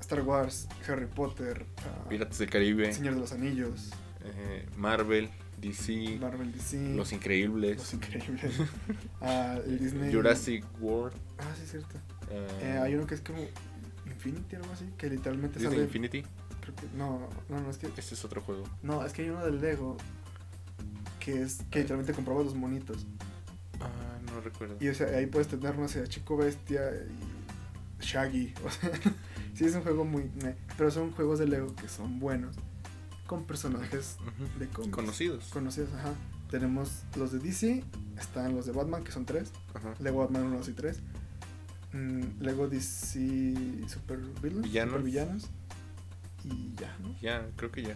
Star Wars, Harry Potter, ah, Piratas del Caribe, Señor de los Anillos, eh, Marvel, DC, Marvel DC, Los Increíbles, Los Increíbles, ah, el Disney. Jurassic World, Ah, sí, es cierto. eh, Eh, hay uno que es como Infinity, algo así, que literalmente Disney sale. Infinity. creo que- no, no, no, es que. Este es otro juego. No, es que hay uno del Lego que es que literalmente compraba los monitos. Ah, no recuerdo. Y o sea, ahí puedes tener, no sé, a Chico Bestia y Shaggy. O sea, sí es un juego muy... meh, pero son juegos de Lego que son buenos. Con personajes de cómics. Conocidos. Conocidos, ajá. Tenemos los de DC, están los de Batman, que son tres. Ajá. Lego Batman 1, 2 y 3. Mm, Lego DC Super Villains. Villanos. Super Villanos. Y ya, ¿no? Ya, creo que ya.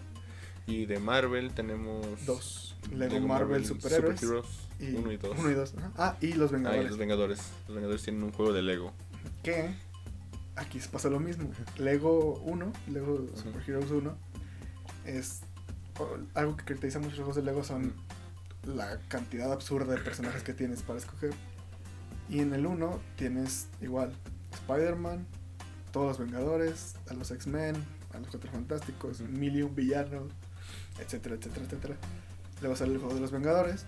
Y de Marvel tenemos Dos. Lego, Marvel, Superhéroes. Superheroes, y uno y dos. Uno y dos. ajá. Ah, y los Ah, y Vengadores. los Vengadores. Los Vengadores tienen un juego de Lego. que aquí se pasa lo mismo. Lego 1, Lego Ajá. Super Heroes 1, es algo que caracteriza muchos juegos de Lego son la cantidad absurda de personajes que tienes para escoger. Y en el 1 tienes igual Spider-Man, todos los Vengadores, a los X-Men, a los Cuatro Fantásticos, Ujú. mil y un villanos, etcétera, etcétera, etcétera. Luego sale el juego de los Vengadores,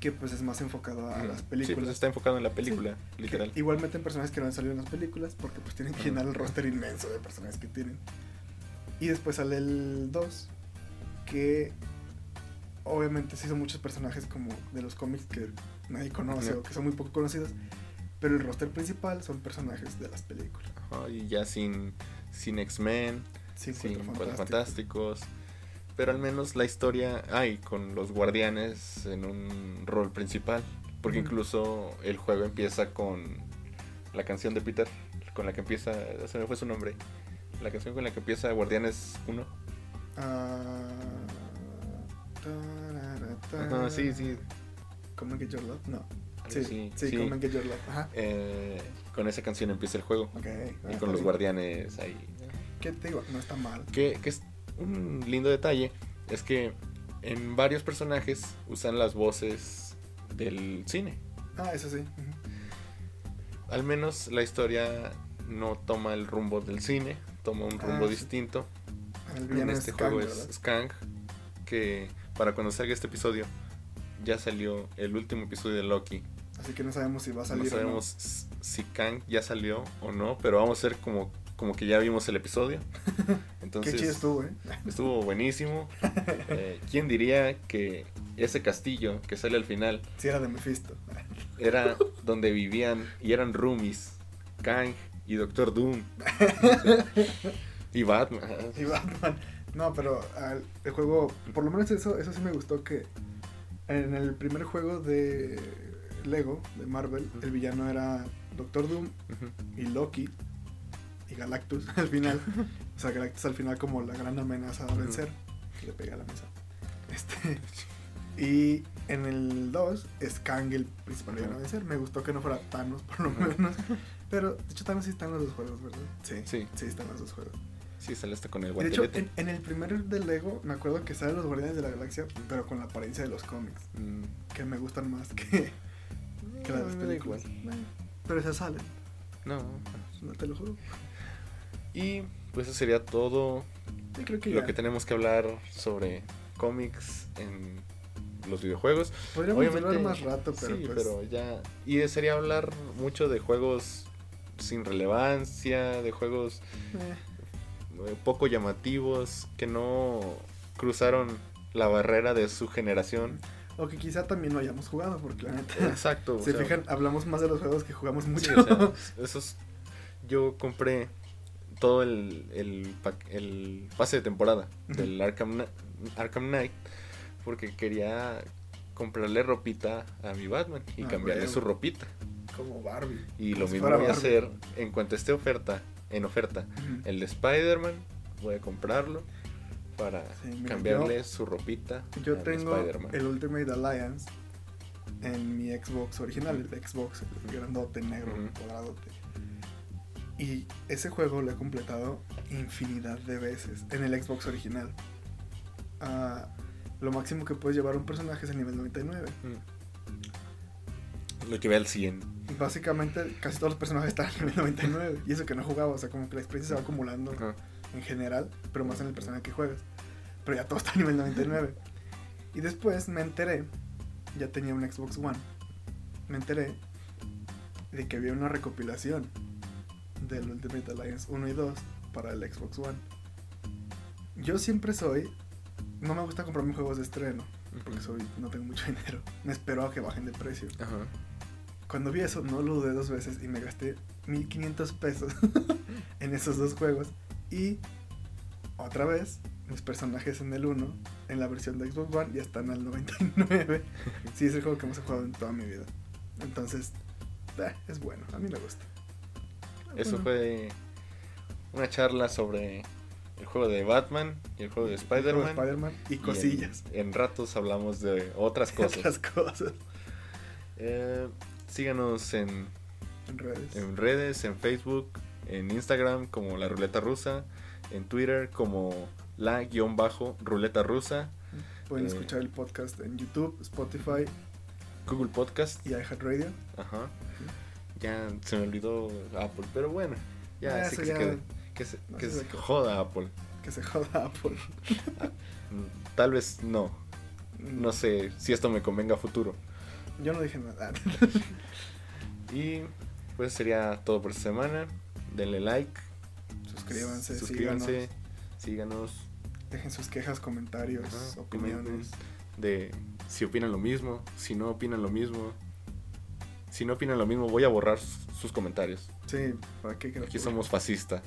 que pues es más enfocado a Ujú. las Sí, películas. pues está enfocado en la película, Que literal. Igual meten personajes que no han salido en las películas porque pues tienen que Ajá. llenar el roster inmenso de personajes que tienen. Y después sale el 2, que obviamente sí son muchos personajes como de los cómics que nadie conoce Ajá. o que son muy poco conocidos, pero el roster principal son personajes de las películas. Ajá, y ya sin, sin X-Men, Sí, sin Cuatro Cuatro Fantásticos. Fantásticos. Pero al menos la historia hay con los guardianes en un rol principal. Porque incluso el juego empieza con la canción de Peter, con la que empieza, se me fue su nombre. La canción con la que empieza Guardianes 1. Ah, tarara, Ajá, sí, sí. Come and Get Your Love, no. Sí, sí, sí. Come and Get Your Love. Ajá. Eh, con esa canción empieza el juego. Ok. ah, y está con los bien. guardianes ahí. ¿Qué te digo? No está mal. Que, que es un lindo detalle. Es que en varios personajes usan las voces del cine. Ah, eso sí. al menos la historia no toma el rumbo del cine, toma un rumbo Ah, distinto. El En este juego ¿verdad? es Skang, que para cuando salga este episodio ya salió el último episodio de Loki. Así que no sabemos si va a No salir sabemos s- si Kang ya salió o no, pero vamos a hacer como, como que ya vimos el episodio. Entonces, Qué chido estuvo, ¿eh? estuvo buenísimo. Eh, ¿Quién diría que ese castillo que sale al final Si era de Mephisto. era donde vivían y eran roomies Kang y Doctor Doom y Batman? Y Batman. No, pero al- el juego, por lo menos eso, eso sí me gustó que en el primer juego de Lego, de Marvel, el villano era Doctor Doom y Loki y Galactus al final. O sea, Galactus al final como la gran amenaza a vencer. Que le pega a la mesa. Este. Y en el 2 es Kang el principal villano a vencer. Me gustó que no fuera Thanos por lo menos. Pero de hecho Thanos sí está en los dos juegos, ¿verdad? Sí. Sí. Sí, está en los dos juegos. Sí, sale hasta con el De hecho, guantelete. en, en el primer de Lego me acuerdo que salen los Guardianes de la Galaxia, pero con la apariencia de los cómics, Mm, que me gustan más que, que las películas. Bueno, Pero se salen, No. no te lo juro. Y pues eso sería todo Yo creo que lo ya. que tenemos que hablar sobre cómics en los videojuegos. Podríamos Obviamente, más rato, pero sí, pues. pero ya. Y sería hablar mucho de juegos sin relevancia, de juegos eh, eh, poco llamativos, que no cruzaron la barrera de su generación. o que quizá también no hayamos jugado, porque la neta. Exacto. o Se sea, fijan, hablamos más de los juegos que jugamos sí, mucho. o sea, esos, yo compré todo el, el, el pase de temporada del Arkham, Arkham Knight porque quería comprarle ropita a mi Batman y Ah, cambiarle su ropita. Como Barbie. Y lo mismo voy a hacer en cuanto esté oferta, en oferta. El de Spider-Man, voy a comprarlo para Sí, mira, cambiarle su ropita. Yo al tengo el Ultimate Alliance en mi Xbox original, el Xbox, el grandote, negro, Ujú. cuadradote. Y ese juego lo he completado infinidad de veces en el Xbox original. Ah, lo máximo que puedes llevar a un personaje es el nivel 99. Mm. Lo que ve al 100. Básicamente casi todos los personajes están al nivel 99. Y eso que no jugaba, o sea, como que la experiencia se va acumulando Ajá. en general, pero más en el personaje que juegas. Pero ya todo está a nivel 99. Y después me enteré, ya tenía un Xbox One, me enteré de que había una recopilación del Ultimate Alliance 1 y 2 para el Xbox One. Yo siempre soy, no me gusta comprarme juegos de estreno, porque soy, no tengo mucho dinero. Me espero a que bajen de precio. Ajá. Cuando vi eso, no lo dudé dos veces y me gasté 1500 pesos en esos dos juegos. Y otra vez, mis personajes en el 1, en la versión de Xbox One, ya están al 99. Sí, es el juego que más he jugado en toda mi vida. Entonces, eh, es bueno, a mí me gusta. Eso fue una charla sobre el juego de Batman y el juego de el juego de Spider-Man. Spider-Man y en- cosillas. En, ratos hablamos de otras cosas. Otras cosas. Eh, síganos en, En redes. en redes, en Facebook, en Instagram como La Ruleta Rusa, en Twitter como la guion bajo Ruleta Rusa, Pueden eh, escuchar el podcast en YouTube, Spotify Google Podcast. y iHeartRadio. Ajá. Ya se me olvidó Apple, pero bueno, ya Ya, sí eso que se quede. Que se, no que joda Apple. Que se joda Apple. Mm, Tal vez no. No sé si esto me convenga a futuro. Yo no dije nada. Y pues sería todo por esta semana. Denle like. Suscríbanse, Suscríbanse. síganos, Síganos. dejen sus quejas, comentarios, opiniones. De si opinan lo mismo. Si no opinan lo mismo. Si no opinan lo mismo, voy a borrar sus comentarios. Sí, ¿para qué? Aquí somos fascistas.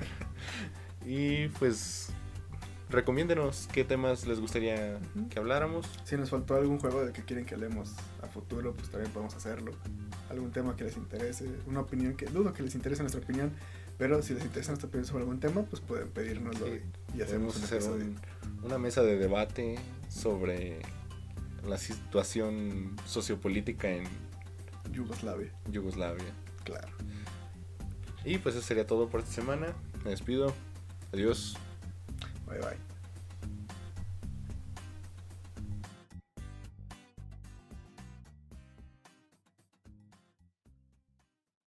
y pues recomiéndenos qué temas les gustaría que habláramos. Si nos faltó algún juego de que quieren que hablemos a futuro, pues también podemos hacerlo. Algún tema que les interese, una opinión que dudo que les interese nuestra opinión, pero si les interesa nuestra opinión sobre algún tema, pues pueden pedírnoslo Sí, y, y hacemos un hacer un- una mesa de debate sobre la situación sociopolítica en Yugoslavia, Yugoslavia. claro. Y pues eso sería todo por esta semana. Me despido. Adiós. Bye bye.